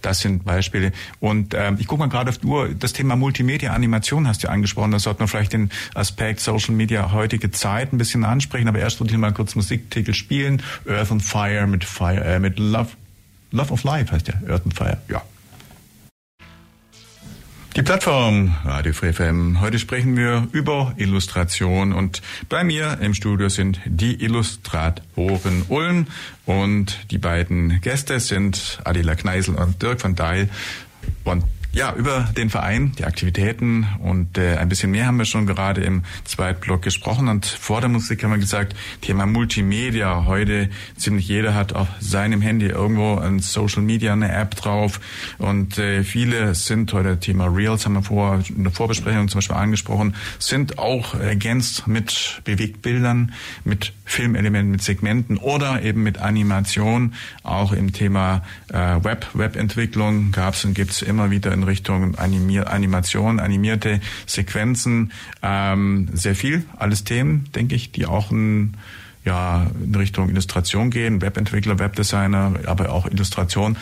das sind Beispiele. Und ähm, ich gucke mal gerade auf die Uhr, das Thema Multimedia-Animation hast du angesprochen. Da sollte man vielleicht den Aspekt Social Media heutige Zeit ein bisschen ansprechen. Aber erst wollte ich mal kurz Musiktitel spielen. Earth and Fire mit Fire, äh, mit Love, Love of Life heißt der. Earth and Fire, ja. Die Plattform Radio Free FM. Heute sprechen wir über Illustration und bei mir im Studio sind die Illustratoren Ulm und die beiden Gäste sind Adela Kneisel und Dirk van Deil. Und ja, über den Verein, die Aktivitäten und äh, ein bisschen mehr haben wir schon gerade im Zweitblock gesprochen. Und vor der Musik haben wir gesagt, Thema Multimedia. Heute ziemlich jeder hat auf seinem Handy irgendwo ein Social Media, eine App drauf. Und äh, viele sind heute Thema Reels, haben wir vor, in der Vorbesprechung zum Beispiel angesprochen, sind auch ergänzt mit Bewegtbildern, mit Filmelementen, mit Segmenten oder eben mit Animation. Auch im Thema äh, Web, Webentwicklung gab es und gibt es immer wieder in Richtung Animier Animation, animierte Sequenzen. Ähm, sehr viel, alles Themen, denke ich, die auch ein ja in Richtung Illustration gehen, Webentwickler, Webdesigner, aber auch Illustration.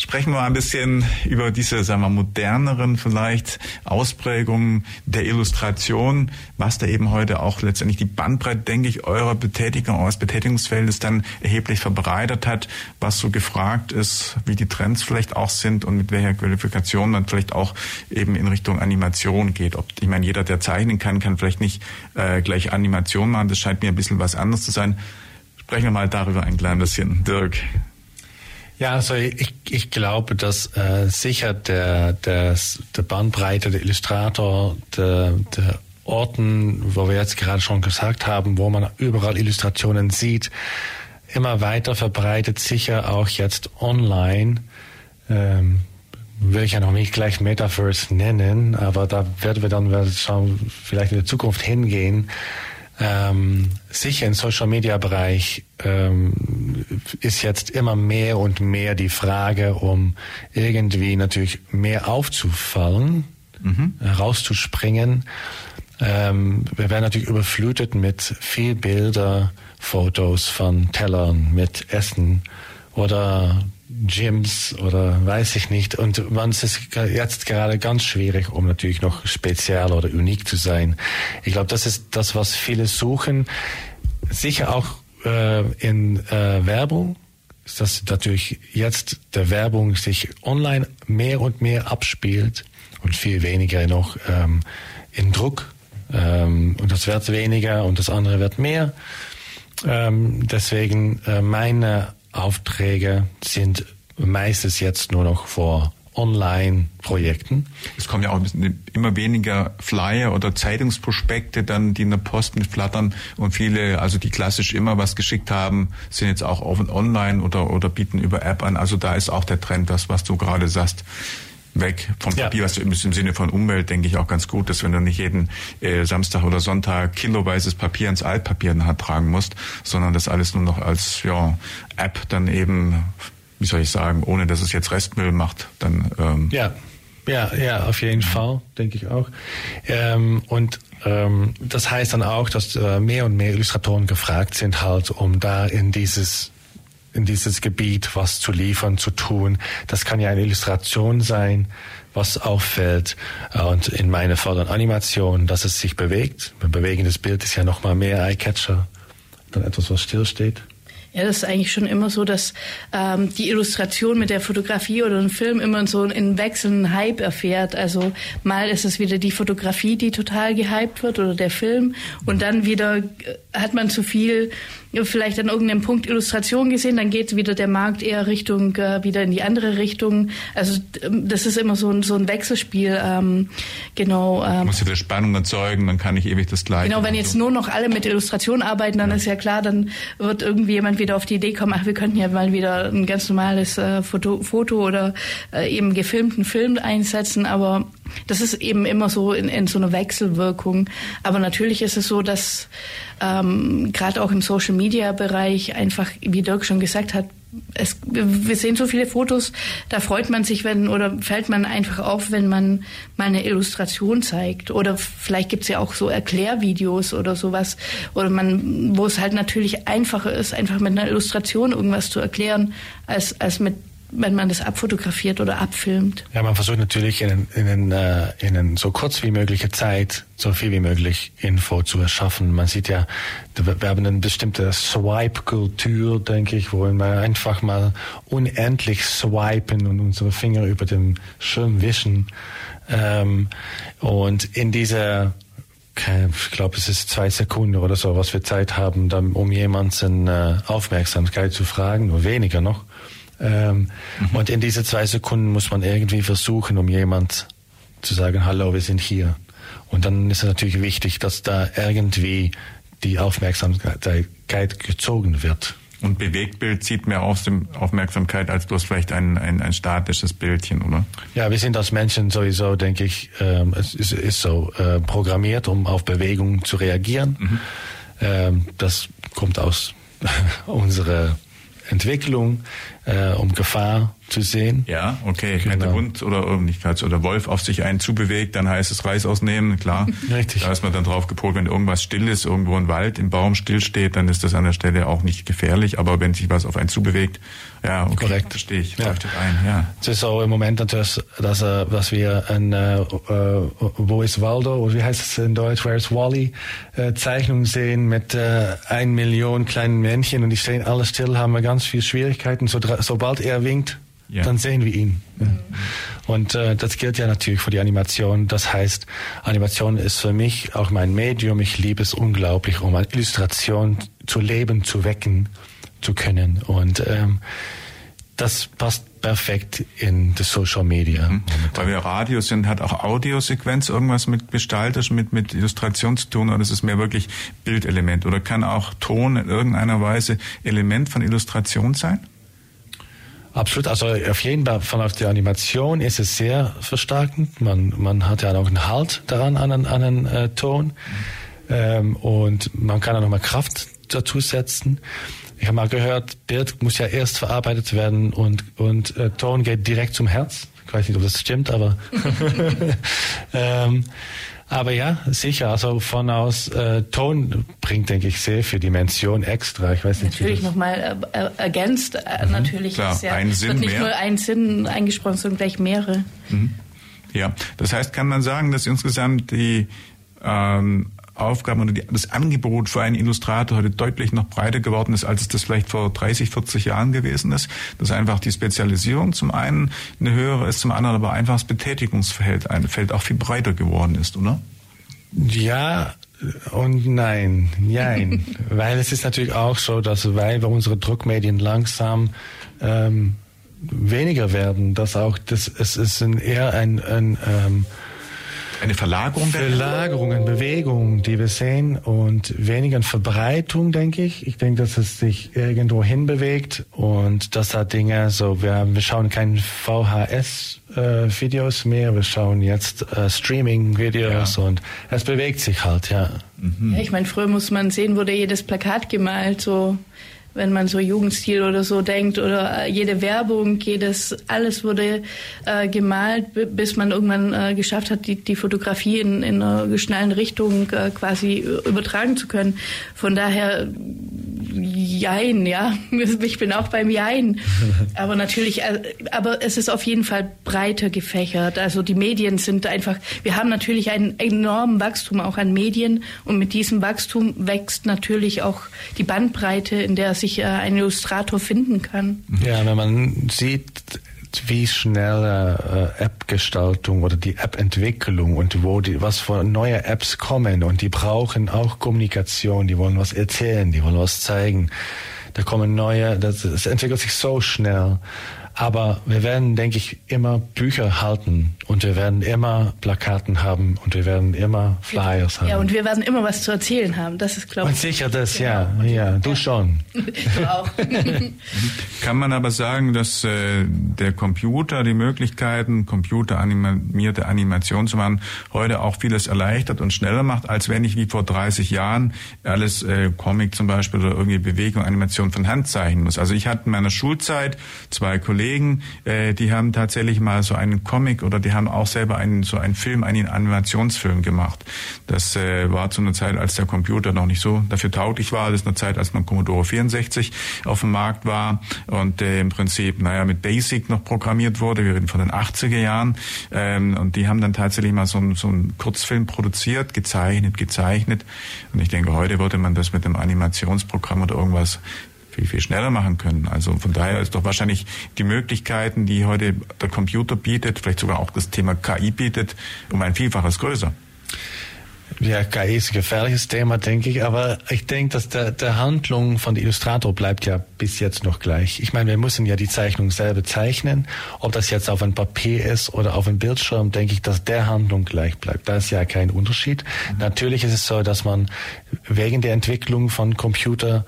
Sprechen wir ein bisschen über diese, sagen wir, moderneren vielleicht Ausprägungen der Illustration, was da eben heute auch letztendlich die Bandbreite, denke ich, eurer Betätigung, eures Betätigungsfeldes dann erheblich verbreitert hat, was so gefragt ist, wie die Trends vielleicht auch sind und mit welcher Qualifikation man vielleicht auch eben in Richtung Animation geht. Ob, ich meine, jeder, der zeichnen kann, kann vielleicht nicht äh, gleich Animation machen. Das scheint mir ein bisschen was anderes zu sein. Sprechen wir mal darüber ein klein bisschen. Dirk. Ja, also ich, ich glaube, dass äh, sicher der, der, der Bandbreite der Illustrator, der, der Orten, wo wir jetzt gerade schon gesagt haben, wo man überall Illustrationen sieht, immer weiter verbreitet, sicher auch jetzt online. Ähm, will ich ja noch nicht gleich Metaverse nennen, aber da werden wir dann schon vielleicht in der Zukunft hingehen ähm, sicher im Social Media Bereich ähm, ist jetzt immer mehr und mehr die Frage, um irgendwie natürlich mehr aufzufallen, mhm. rauszuspringen. Ähm, wir werden natürlich überflutet mit viel Bilder, Fotos von Tellern mit Essen oder Gyms oder weiß ich nicht. Und man ist jetzt gerade ganz schwierig, um natürlich noch speziell oder unik zu sein. Ich glaube, das ist das, was viele suchen. Sicher auch in äh, Werbung, dass natürlich jetzt der Werbung sich online mehr und mehr abspielt und viel weniger noch ähm, in Druck. Ähm, und das wird weniger und das andere wird mehr. Ähm, deswegen äh, meine Aufträge sind meistens jetzt nur noch vor Online-Projekten. Es kommen ja auch immer weniger Flyer oder Zeitungsprospekte dann, die in der Post mitflattern und viele, also die klassisch immer was geschickt haben, sind jetzt auch online oder, oder bieten über App an. Also da ist auch der Trend, das, was du gerade sagst weg vom Papier, ja. was im Sinne von Umwelt, denke ich, auch ganz gut ist, wenn du nicht jeden äh, Samstag oder Sonntag kiloweises Papier ins Altpapier tragen musst, sondern das alles nur noch als ja, App dann eben, wie soll ich sagen, ohne dass es jetzt Restmüll macht, dann ähm, ja. Ja, ja, auf jeden Fall, denke ich auch. Ähm, und ähm, das heißt dann auch, dass äh, mehr und mehr Illustratoren gefragt sind, halt, um da in dieses in dieses Gebiet was zu liefern, zu tun. Das kann ja eine Illustration sein, was auffällt. Und in meiner Fall Animation, dass es sich bewegt. Ein bewegendes Bild ist ja noch mal mehr Eyecatcher dann etwas, was stillsteht. Ja, das ist eigentlich schon immer so, dass ähm, die Illustration mit der Fotografie oder einem Film immer so einen wechselnden Hype erfährt. Also mal ist es wieder die Fotografie, die total gehypt wird oder der Film und dann wieder äh, hat man zu viel vielleicht an irgendeinem Punkt Illustration gesehen, dann geht wieder der Markt eher Richtung, äh, wieder in die andere Richtung. Also ähm, das ist immer so ein, so ein Wechselspiel. Ähm, genau. Ähm, muss wieder Spannung erzeugen, dann kann ich ewig das Gleiche. Genau, wenn jetzt so. nur noch alle mit Illustration arbeiten, dann ja. ist ja klar, dann wird irgendwie jemand wieder auf die Idee kommen, ach, wir könnten ja mal wieder ein ganz normales äh, Foto, Foto oder äh, eben gefilmten Film einsetzen, aber das ist eben immer so in, in so einer Wechselwirkung. Aber natürlich ist es so, dass ähm, gerade auch im Social Media Bereich einfach, wie Dirk schon gesagt hat, es, wir sehen so viele Fotos, da freut man sich, wenn oder fällt man einfach auf, wenn man mal eine Illustration zeigt. Oder vielleicht gibt's ja auch so Erklärvideos oder sowas. Oder man, wo es halt natürlich einfacher ist, einfach mit einer Illustration irgendwas zu erklären, als, als mit wenn man das abfotografiert oder abfilmt. Ja, man versucht natürlich in, in, äh, in, in so kurz wie mögliche Zeit so viel wie möglich Info zu erschaffen. Man sieht ja, wir haben eine bestimmte Swipe-Kultur, denke ich, wo wir einfach mal unendlich swipen und unsere Finger über den Schirm wischen. Ähm, und in dieser ich glaube, es ist zwei Sekunden oder so, was wir Zeit haben, um jemanden äh, Aufmerksamkeit zu fragen, nur weniger noch. Ähm, mhm. Und in diese zwei Sekunden muss man irgendwie versuchen, um jemand zu sagen, hallo, wir sind hier. Und dann ist es natürlich wichtig, dass da irgendwie die Aufmerksamkeit gezogen wird. Und Bewegtbild zieht mehr Aufmerksamkeit als bloß vielleicht ein, ein, ein statisches Bildchen, oder? Ja, wir sind als Menschen sowieso, denke ich, ähm, es ist, ist so äh, programmiert, um auf Bewegungen zu reagieren. Mhm. Ähm, das kommt aus unserer Entwicklung, um Gefahr zu sehen. Ja, okay. Genau. Wenn der Hund oder nicht oder Wolf auf sich einen zubewegt, dann heißt es Reis ausnehmen, klar. Richtig. Da ist man dann drauf gepolt, wenn irgendwas still ist, irgendwo ein Wald im Baum still steht, dann ist das an der Stelle auch nicht gefährlich. Aber wenn sich was auf einen zubewegt, ja, okay, Korrekt. verstehe ich. Ja. ein, ja. Es ist auch im Moment natürlich, dass, dass wir ein äh, Wo ist Waldo, oder wie heißt es in Deutsch, Where's Wally, äh, Zeichnung sehen mit äh, ein Million kleinen Männchen und die stehen alle still, haben wir ganz viele Schwierigkeiten. So, sobald er winkt, ja. dann sehen wir ihn. Ja. Und äh, das gilt ja natürlich für die Animation. Das heißt, Animation ist für mich auch mein Medium. Ich liebe es unglaublich, um eine Illustration zu leben, zu wecken zu können. Und ähm, das passt perfekt in das Social Media. Mhm. Weil wir Radio sind, hat auch Audiosequenz irgendwas mit gestalterisch, mit, mit Illustration zu tun oder ist es mehr wirklich Bildelement? Oder kann auch Ton in irgendeiner Weise Element von Illustration sein? Absolut, also auf jeden Fall von auf der Animation ist es sehr verstärkend. Man, man hat ja auch einen Halt daran an einen, an einen äh, Ton ähm, und man kann auch nochmal Kraft dazu setzen. Ich habe mal gehört, Bild muss ja erst verarbeitet werden und, und äh, Ton geht direkt zum Herz. Ich weiß nicht, ob das stimmt, aber ähm, aber ja, sicher. Also von aus äh, Ton bringt, denke ich, sehr viel Dimension extra. Ich weiß nicht. Natürlich nochmal äh, äh, ergänzt. Äh, mhm. Natürlich Klar, ist ja ein Sinn wird nicht mehr. nur ein Sinn eingesprochen, sondern gleich mehrere. Mhm. Ja, das heißt, kann man sagen, dass insgesamt die ähm, Aufgaben oder die, das Angebot für einen Illustrator heute deutlich noch breiter geworden ist, als es das vielleicht vor 30, 40 Jahren gewesen ist. Dass einfach die Spezialisierung zum einen eine höhere ist, zum anderen aber einfach das Betätigungsfeld ein Feld auch viel breiter geworden ist, oder? Ja, und nein, nein, weil es ist natürlich auch so, dass weil wir unsere Druckmedien langsam ähm, weniger werden, dass auch das es ist eher ein, ein ähm, eine Verlagerung? Verlagerung, eine Bewegung, die wir sehen und weniger eine Verbreitung, denke ich. Ich denke, dass es sich irgendwo hinbewegt und dass da Dinge so, wir, wir schauen keine VHS-Videos äh, mehr, wir schauen jetzt äh, Streaming-Videos ja. und es bewegt sich halt, ja. Mhm. ja ich meine, früher muss man sehen, wurde jedes Plakat gemalt, so wenn man so Jugendstil oder so denkt oder äh, jede Werbung, jedes, alles wurde äh, gemalt, bis man irgendwann äh, geschafft hat, die, die Fotografie in, in einer schnellen Richtung äh, quasi übertragen zu können. Von daher Jein, ja. Ich bin auch beim Jein. Aber natürlich, äh, aber es ist auf jeden Fall breiter gefächert. Also die Medien sind einfach, wir haben natürlich einen enormen Wachstum auch an Medien und mit diesem Wachstum wächst natürlich auch die Bandbreite, in der sich äh, ein Illustrator finden kann. Ja, wenn man sieht, wie schnell äh, App-Gestaltung oder die App-Entwicklung und wo die, was für neue Apps kommen und die brauchen auch Kommunikation, die wollen was erzählen, die wollen was zeigen. Da kommen neue, das, das entwickelt sich so schnell. Aber wir werden, denke ich, immer Bücher halten und wir werden immer Plakaten haben und wir werden immer Flyers haben. Ja, und wir werden immer was zu erzählen haben. Das ist, glaube ich. Und sicher das, genau. ja. Ja, du ja. schon. du auch. Kann man aber sagen, dass äh, der Computer die Möglichkeiten, computeranimierte Animation zu machen, heute auch vieles erleichtert und schneller macht, als wenn ich wie vor 30 Jahren alles äh, Comic zum Beispiel oder irgendwie Bewegung, Animation von Hand zeichnen muss. Also ich hatte in meiner Schulzeit zwei Kollegen, Kollegen, äh, die haben tatsächlich mal so einen Comic oder die haben auch selber einen so einen Film, einen Animationsfilm gemacht. Das äh, war zu einer Zeit, als der Computer noch nicht so dafür tauglich war. Das ist eine Zeit, als man Commodore 64 auf dem Markt war und äh, im Prinzip, naja, mit Basic noch programmiert wurde. Wir reden von den 80er Jahren. Ähm, und die haben dann tatsächlich mal so, so einen Kurzfilm produziert, gezeichnet, gezeichnet. Und ich denke, heute würde man das mit einem Animationsprogramm oder irgendwas viel, viel schneller machen können. Also von daher ist doch wahrscheinlich die Möglichkeiten, die heute der Computer bietet, vielleicht sogar auch das Thema KI bietet, um ein Vielfaches größer. Ja, KI ist ein gefährliches Thema, denke ich, aber ich denke, dass der, der Handlung von Illustrator bleibt ja bis jetzt noch gleich. Ich meine, wir müssen ja die Zeichnung selber zeichnen. Ob das jetzt auf ein Papier ist oder auf einem Bildschirm, denke ich, dass der Handlung gleich bleibt. Da ist ja kein Unterschied. Mhm. Natürlich ist es so, dass man wegen der Entwicklung von Computer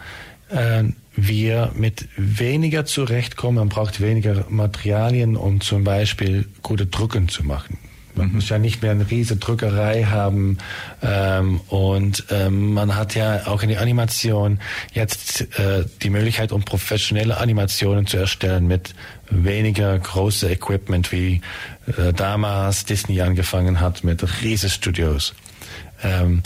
äh, wir mit weniger zurechtkommen. Man braucht weniger Materialien, um zum Beispiel gute Drucken zu machen. Man mhm. muss ja nicht mehr eine riesige Drückerei haben. Ähm, und ähm, man hat ja auch in der Animation jetzt äh, die Möglichkeit, um professionelle Animationen zu erstellen mit weniger große Equipment, wie äh, damals Disney angefangen hat mit Riesenstudios. Ähm,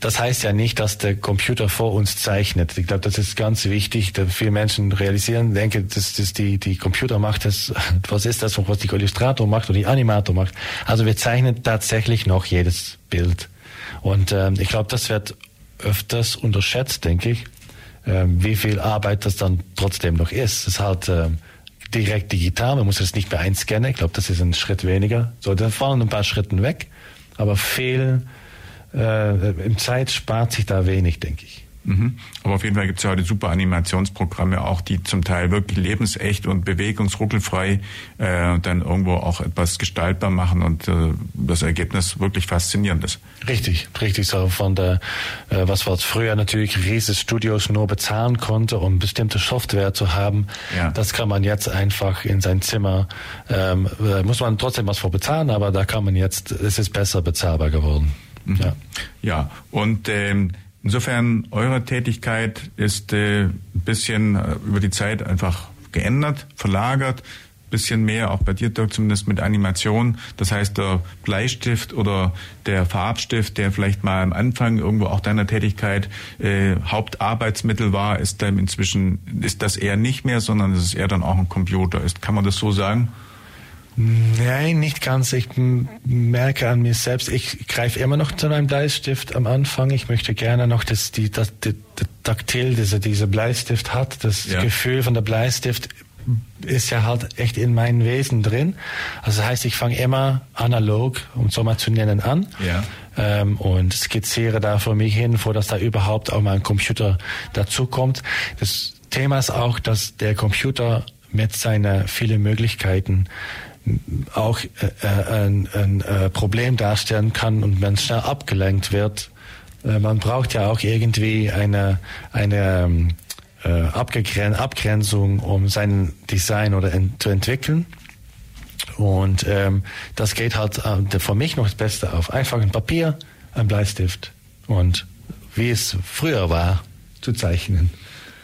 das heißt ja nicht, dass der Computer vor uns zeichnet. Ich glaube, das ist ganz wichtig. Da viele Menschen realisieren, denken, dass das die, die Computer macht das, was ist das, was die Illustrator macht oder die Animator macht. Also wir zeichnen tatsächlich noch jedes Bild. Und ähm, ich glaube, das wird öfters unterschätzt, denke ich, ähm, wie viel Arbeit das dann trotzdem noch ist. Es ist halt ähm, direkt digital, man muss es nicht mehr einscannen. Ich glaube, das ist ein Schritt weniger. So, da fallen ein paar Schritten weg, aber viel äh, im Zeit spart sich da wenig, denke ich. Mhm. Aber auf jeden Fall gibt es ja heute super Animationsprogramme, auch die zum Teil wirklich lebensecht und bewegungsruckelfrei äh, dann irgendwo auch etwas gestaltbar machen und äh, das Ergebnis wirklich faszinierend ist. Richtig, richtig so von der, äh, was wir früher natürlich riesige Studios nur bezahlen konnte, um bestimmte Software zu haben. Ja. Das kann man jetzt einfach in sein Zimmer, ähm, muss man trotzdem was vor bezahlen, aber da kann man jetzt, es ist besser bezahlbar geworden. Mhm. Ja. ja, und ähm, insofern eure Tätigkeit ist äh, ein bisschen äh, über die Zeit einfach geändert, verlagert, bisschen mehr, auch bei dir Dirk, zumindest mit Animation. Das heißt, der Bleistift oder der Farbstift, der vielleicht mal am Anfang irgendwo auch deiner Tätigkeit äh, Hauptarbeitsmittel war, ist dann inzwischen, ist das eher nicht mehr, sondern es ist eher dann auch ein Computer. Ist, kann man das so sagen? Nein, nicht ganz. Ich merke an mir selbst, ich greife immer noch zu einem Bleistift am Anfang. Ich möchte gerne noch, dass die, das, die, die Taktil, diese, diese Bleistift hat, das ja. Gefühl von der Bleistift ist ja halt echt in meinem Wesen drin. Also das heißt, ich fange immer analog, um so mal zu nennen, an. Ja. Ähm, und skizziere da vor mich hin, vor dass da überhaupt auch mal ein Computer dazukommt. Das Thema ist auch, dass der Computer mit seinen vielen Möglichkeiten auch äh, ein, ein äh, Problem darstellen kann und man schnell abgelenkt wird. Äh, man braucht ja auch irgendwie eine, eine ähm, äh, Abgegren Abgrenzung, um sein Design oder zu entwickeln. Und ähm, das geht halt äh, für mich noch das Beste auf. Einfach ein Papier, ein Bleistift und wie es früher war, zu zeichnen.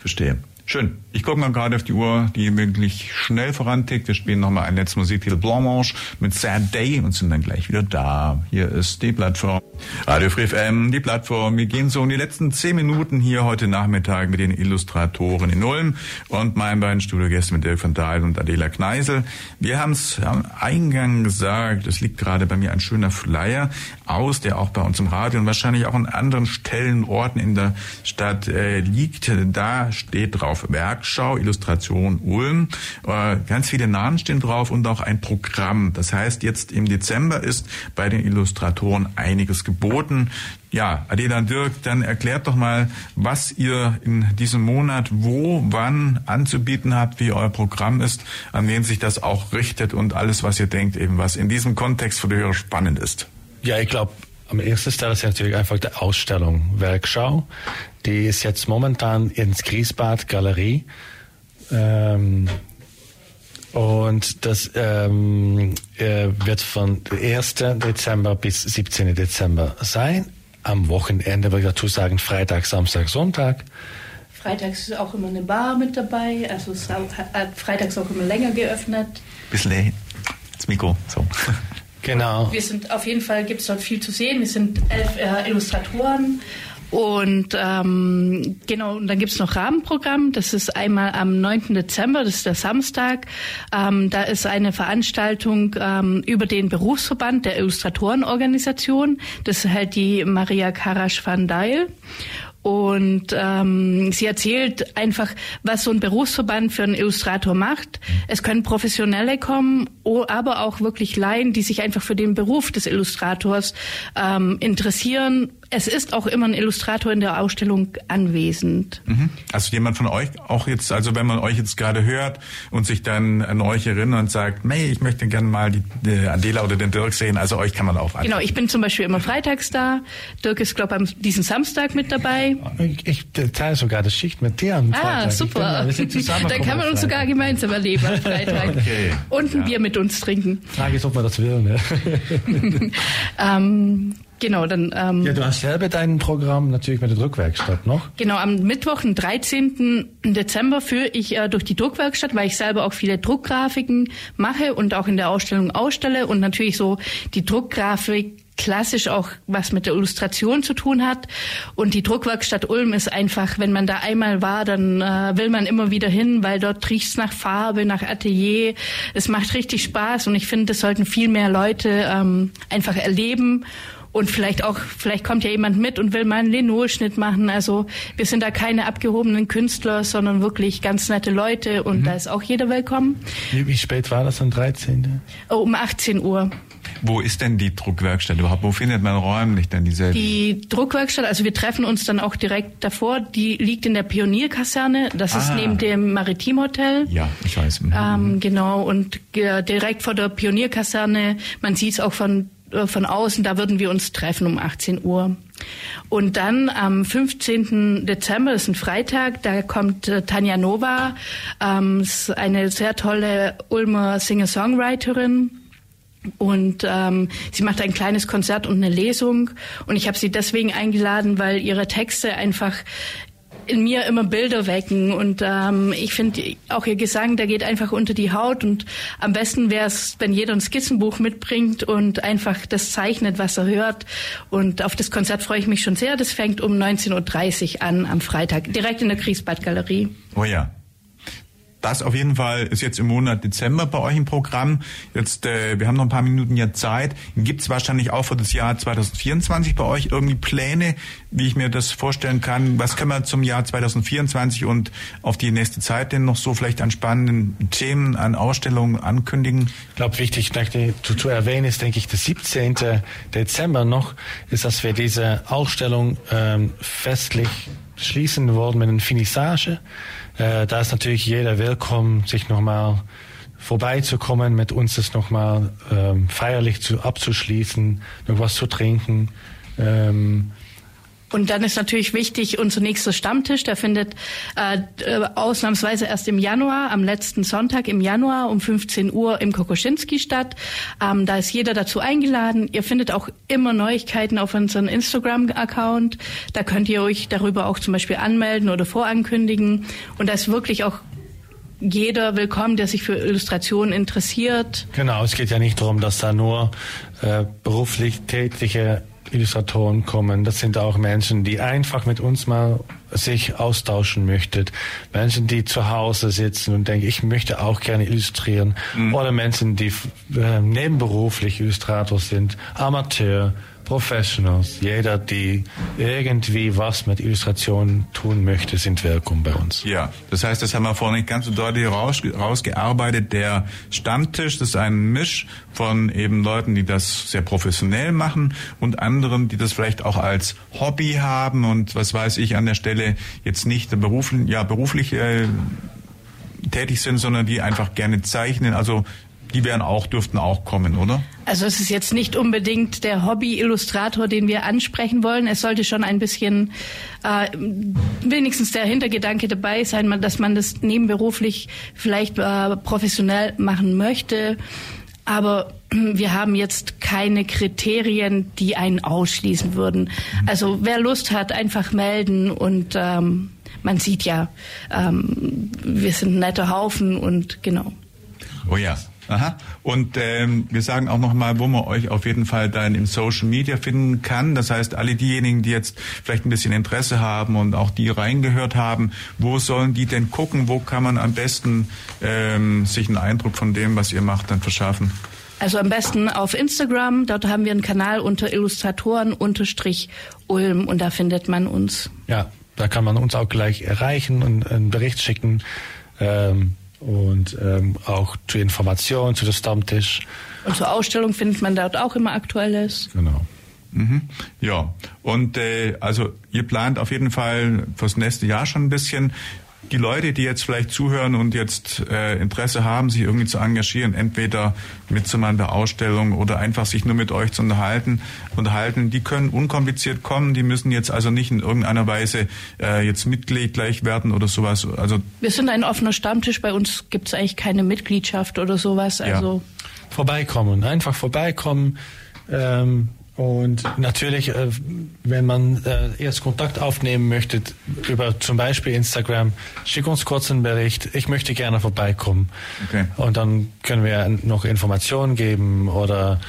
Verstehe. Schön. Ich gucke mal gerade auf die Uhr, die wirklich schnell vorantickt. Wir spielen nochmal ein letztes Musiktitel Blanche mit Sad Day und sind dann gleich wieder da. Hier ist die Plattform. Radio Free FM, die Plattform. Wir gehen so in die letzten zehn Minuten hier heute Nachmittag mit den Illustratoren in Ulm und meinen beiden Studiogästen mit Dirk van Dahl und Adela Kneisel. Wir haben es am Eingang gesagt, es liegt gerade bei mir ein schöner Flyer aus, der auch bei uns im Radio und wahrscheinlich auch an anderen Stellen, Orten in der Stadt äh, liegt. Da steht drauf Werkschau, Illustration Ulm. Äh, ganz viele Namen stehen drauf und auch ein Programm. Das heißt, jetzt im Dezember ist bei den Illustratoren einiges geboten. Ja, Adela Dirk, dann erklärt doch mal, was ihr in diesem Monat wo, wann anzubieten habt, wie euer Programm ist, an wen sich das auch richtet und alles, was ihr denkt, eben was in diesem Kontext für die Hörer spannend ist. Ja, ich glaube, am ersten Stelle ist natürlich einfach die Ausstellung Werkschau. Die ist jetzt momentan ins Griesbad Galerie. Ähm, und das ähm, äh, wird von 1. Dezember bis 17. Dezember sein. Am Wochenende würde ich dazu sagen Freitag, Samstag, Sonntag. Freitags ist auch immer eine Bar mit dabei. Also freitags auch immer länger geöffnet. Bisschen das Mikro, so. Genau. Wir sind auf jeden Fall gibt es dort viel zu sehen. Wir sind elf äh, Illustratoren und ähm, genau, und dann gibt's noch Rahmenprogramm. Das ist einmal am 9. Dezember, das ist der Samstag. Ähm, da ist eine Veranstaltung ähm, über den Berufsverband der Illustratorenorganisation. Das halt die Maria Karasch van Dijl. Und ähm, sie erzählt einfach, was so ein Berufsverband für einen Illustrator macht. Es können Professionelle kommen, aber auch wirklich Laien, die sich einfach für den Beruf des Illustrators ähm, interessieren, es ist auch immer ein Illustrator in der Ausstellung anwesend. Mhm. Also jemand von euch auch jetzt, also wenn man euch jetzt gerade hört und sich dann an euch erinnert und sagt, hey, ich möchte gerne mal die, die Adela oder den Dirk sehen, also euch kann man auch Genau, ich bin zum Beispiel immer freitags da. Dirk ist, glaube ich, diesen Samstag mit dabei. Ich, ich teile sogar das Schicht mit dir am Freitag. Ah, super. Bin, wir sind zusammen Dann kann man uns sogar gemeinsam erleben am Freitag. okay. Und ein ja. Bier mit uns trinken. Frage ist, ob man das will. Ne? ähm, Genau, dann. Ähm, ja, du hast selber dein Programm natürlich mit der Druckwerkstatt noch. Genau, am Mittwoch, den 13. Dezember, führe ich äh, durch die Druckwerkstatt, weil ich selber auch viele Druckgrafiken mache und auch in der Ausstellung ausstelle und natürlich so die Druckgrafik klassisch auch was mit der Illustration zu tun hat. Und die Druckwerkstatt Ulm ist einfach, wenn man da einmal war, dann äh, will man immer wieder hin, weil dort riecht's nach Farbe, nach Atelier. Es macht richtig Spaß und ich finde, das sollten viel mehr Leute ähm, einfach erleben und vielleicht auch, vielleicht kommt ja jemand mit und will mal einen Linoschnitt machen. Also wir sind da keine abgehobenen Künstler, sondern wirklich ganz nette Leute und mhm. da ist auch jeder willkommen. Wie, wie spät war das am 13.? Oh, um 18 Uhr. Wo ist denn die Druckwerkstatt überhaupt? Wo findet man räumlich denn diese? Die Druckwerkstatt, also wir treffen uns dann auch direkt davor, die liegt in der Pionierkaserne, das ah. ist neben dem Maritimhotel. Ja, ich weiß. Mhm. Ähm, genau, und äh, direkt vor der Pionierkaserne, man sieht es auch von von außen, da würden wir uns treffen um 18 Uhr. Und dann am 15. Dezember, das ist ein Freitag, da kommt äh, Tanja Nova, ähm, eine sehr tolle Ulmer Singer-Songwriterin. Und ähm, sie macht ein kleines Konzert und eine Lesung. Und ich habe sie deswegen eingeladen, weil ihre Texte einfach in mir immer Bilder wecken und ähm, ich finde auch ihr Gesang, der geht einfach unter die Haut und am besten wäre es, wenn jeder ein Skizzenbuch mitbringt und einfach das zeichnet, was er hört und auf das Konzert freue ich mich schon sehr. Das fängt um 19.30 Uhr an am Freitag, direkt in der Kriegsbad-Galerie. Oh ja, das auf jeden Fall ist jetzt im Monat Dezember bei euch im Programm. Jetzt, äh, wir haben noch ein paar Minuten ja Zeit. Gibt es wahrscheinlich auch für das Jahr 2024 bei euch irgendwie Pläne, wie ich mir das vorstellen kann? Was können wir zum Jahr 2024 und auf die nächste Zeit denn noch so vielleicht an spannenden Themen, an Ausstellungen ankündigen? Ich glaube, wichtig zu, zu erwähnen ist, denke ich, der 17. Dezember noch, ist, dass wir diese Ausstellung ähm, festlich schließen wollen mit einer Finissage. Äh, da ist natürlich jeder willkommen, sich nochmal vorbeizukommen, mit uns das nochmal ähm, feierlich zu, abzuschließen, noch was zu trinken. Ähm, und dann ist natürlich wichtig, unser nächster Stammtisch, der findet äh, äh, ausnahmsweise erst im Januar, am letzten Sonntag im Januar um 15 Uhr im Kokoschinski statt. Ähm, da ist jeder dazu eingeladen. Ihr findet auch immer Neuigkeiten auf unserem Instagram-Account. Da könnt ihr euch darüber auch zum Beispiel anmelden oder vorankündigen. Und da ist wirklich auch jeder willkommen, der sich für Illustrationen interessiert. Genau, es geht ja nicht darum, dass da nur äh, beruflich tätige Illustratoren kommen. Das sind auch Menschen, die einfach mit uns mal sich austauschen möchten. Menschen, die zu Hause sitzen und denken, ich möchte auch gerne illustrieren. Mhm. Oder Menschen, die äh, nebenberuflich Illustrator sind, Amateur, Professionals, jeder, die irgendwie was mit Illustrationen tun möchte, sind willkommen bei uns. Ja, das heißt, das haben wir vorhin ganz so deutlich raus, rausgearbeitet. Der Stammtisch, das ist ein Misch von eben Leuten, die das sehr professionell machen und anderen, die das vielleicht auch als Hobby haben und was weiß ich an der Stelle jetzt nicht beruflich, ja, beruflich äh, tätig sind, sondern die einfach gerne zeichnen. Also die wären auch, dürften auch kommen, oder? Also es ist jetzt nicht unbedingt der Hobby-Illustrator, den wir ansprechen wollen. Es sollte schon ein bisschen äh, wenigstens der Hintergedanke dabei sein, dass man das nebenberuflich vielleicht äh, professionell machen möchte. Aber wir haben jetzt keine Kriterien, die einen ausschließen würden. Also wer Lust hat, einfach melden und ähm, man sieht ja, ähm, wir sind ein netter Haufen und genau. Oh ja. Aha. Und ähm, wir sagen auch nochmal, wo man euch auf jeden Fall dann im Social Media finden kann. Das heißt, alle diejenigen, die jetzt vielleicht ein bisschen Interesse haben und auch die reingehört haben, wo sollen die denn gucken? Wo kann man am besten ähm, sich einen Eindruck von dem, was ihr macht, dann verschaffen? Also am besten auf Instagram. Dort haben wir einen Kanal unter Illustratoren unterstrich Ulm und da findet man uns. Ja, da kann man uns auch gleich erreichen und einen Bericht schicken. Ähm und ähm, auch zur Information, zu dem Stammtisch. Und zur Ausstellung findet man dort auch immer Aktuelles. Genau. Mhm. Ja, und äh, also ihr plant auf jeden Fall fürs nächste Jahr schon ein bisschen die Leute, die jetzt vielleicht zuhören und jetzt äh, Interesse haben, sich irgendwie zu engagieren, entweder mitzumachen bei Ausstellungen oder einfach sich nur mit euch zu unterhalten, unterhalten, die können unkompliziert kommen, die müssen jetzt also nicht in irgendeiner Weise äh, jetzt Mitglied gleich werden oder sowas. Also wir sind ein offener Stammtisch, bei uns gibt es eigentlich keine Mitgliedschaft oder sowas. Also ja. vorbeikommen, einfach vorbeikommen. Ähm, und natürlich, äh, wenn man äh, erst Kontakt aufnehmen möchte über zum Beispiel Instagram, schick uns kurz einen Bericht. Ich möchte gerne vorbeikommen. Okay. Und dann können wir noch Informationen geben oder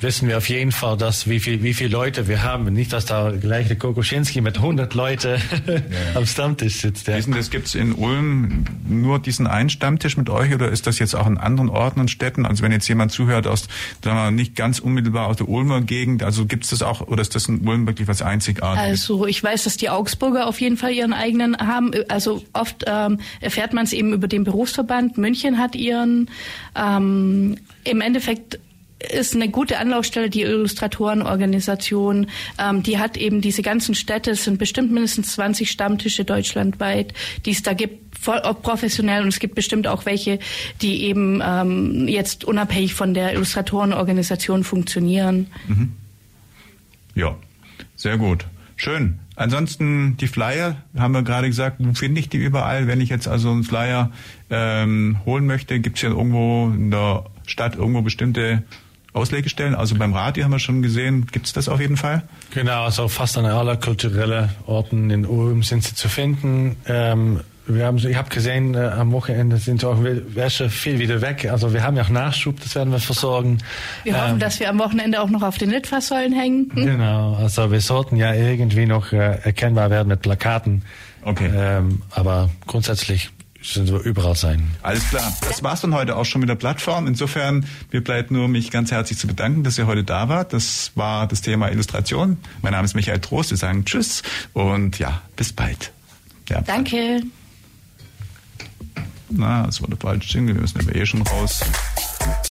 wissen wir auf jeden Fall, dass wie viel wie viele Leute wir haben. Nicht, dass da gleich der Kokoschinski mit 100 Leute ja, am Stammtisch sitzt. Ja. Wissen, das gibt's in Ulm nur diesen einen Stammtisch mit euch oder ist das jetzt auch in anderen Orten und Städten? Also wenn jetzt jemand zuhört aus, sagen wir, nicht ganz unmittelbar aus der Ulmer Gegend, also gibt's das auch oder ist das in Ulm wirklich was Einzigartiges? Also ich weiß, dass die Augsburger auf jeden Fall ihren eigenen haben. Also oft ähm, erfährt man es eben über den Berufsverband. München hat ihren. Ähm, Im Endeffekt ist eine gute Anlaufstelle, die Illustratorenorganisation. Ähm, die hat eben diese ganzen Städte, es sind bestimmt mindestens 20 Stammtische deutschlandweit, die es da gibt, voll professionell. Und es gibt bestimmt auch welche, die eben ähm, jetzt unabhängig von der Illustratorenorganisation funktionieren. Mhm. Ja, sehr gut. Schön. Ansonsten die Flyer, haben wir gerade gesagt, wo finde ich die überall? Wenn ich jetzt also einen Flyer ähm, holen möchte, gibt es ja irgendwo in der Stadt irgendwo bestimmte Auslegestellen. Also beim Radio haben wir schon gesehen, gibt es das auf jeden Fall? Genau, also fast an aller kulturellen Orten in Ulm sind sie zu finden. Ähm, wir haben, ich habe gesehen, äh, am Wochenende sind auch Wäsche viel wieder weg. Also wir haben ja auch Nachschub, das werden wir versorgen. Wir ähm, hoffen, dass wir am Wochenende auch noch auf den Litfaßsäulen hängen. Hm? Genau, also wir sollten ja irgendwie noch äh, erkennbar werden mit Plakaten. Okay. Ähm, aber grundsätzlich sind wir überall sein. Alles klar. Das war's dann heute auch schon mit der Plattform. Insofern, mir bleibt nur mich ganz herzlich zu bedanken, dass ihr heute da wart. Das war das Thema Illustration. Mein Name ist Michael Trost. Wir sagen Tschüss und ja, bis bald. Ja, Danke. Na, das war der falsche Jingle. Wir müssen aber eh schon raus.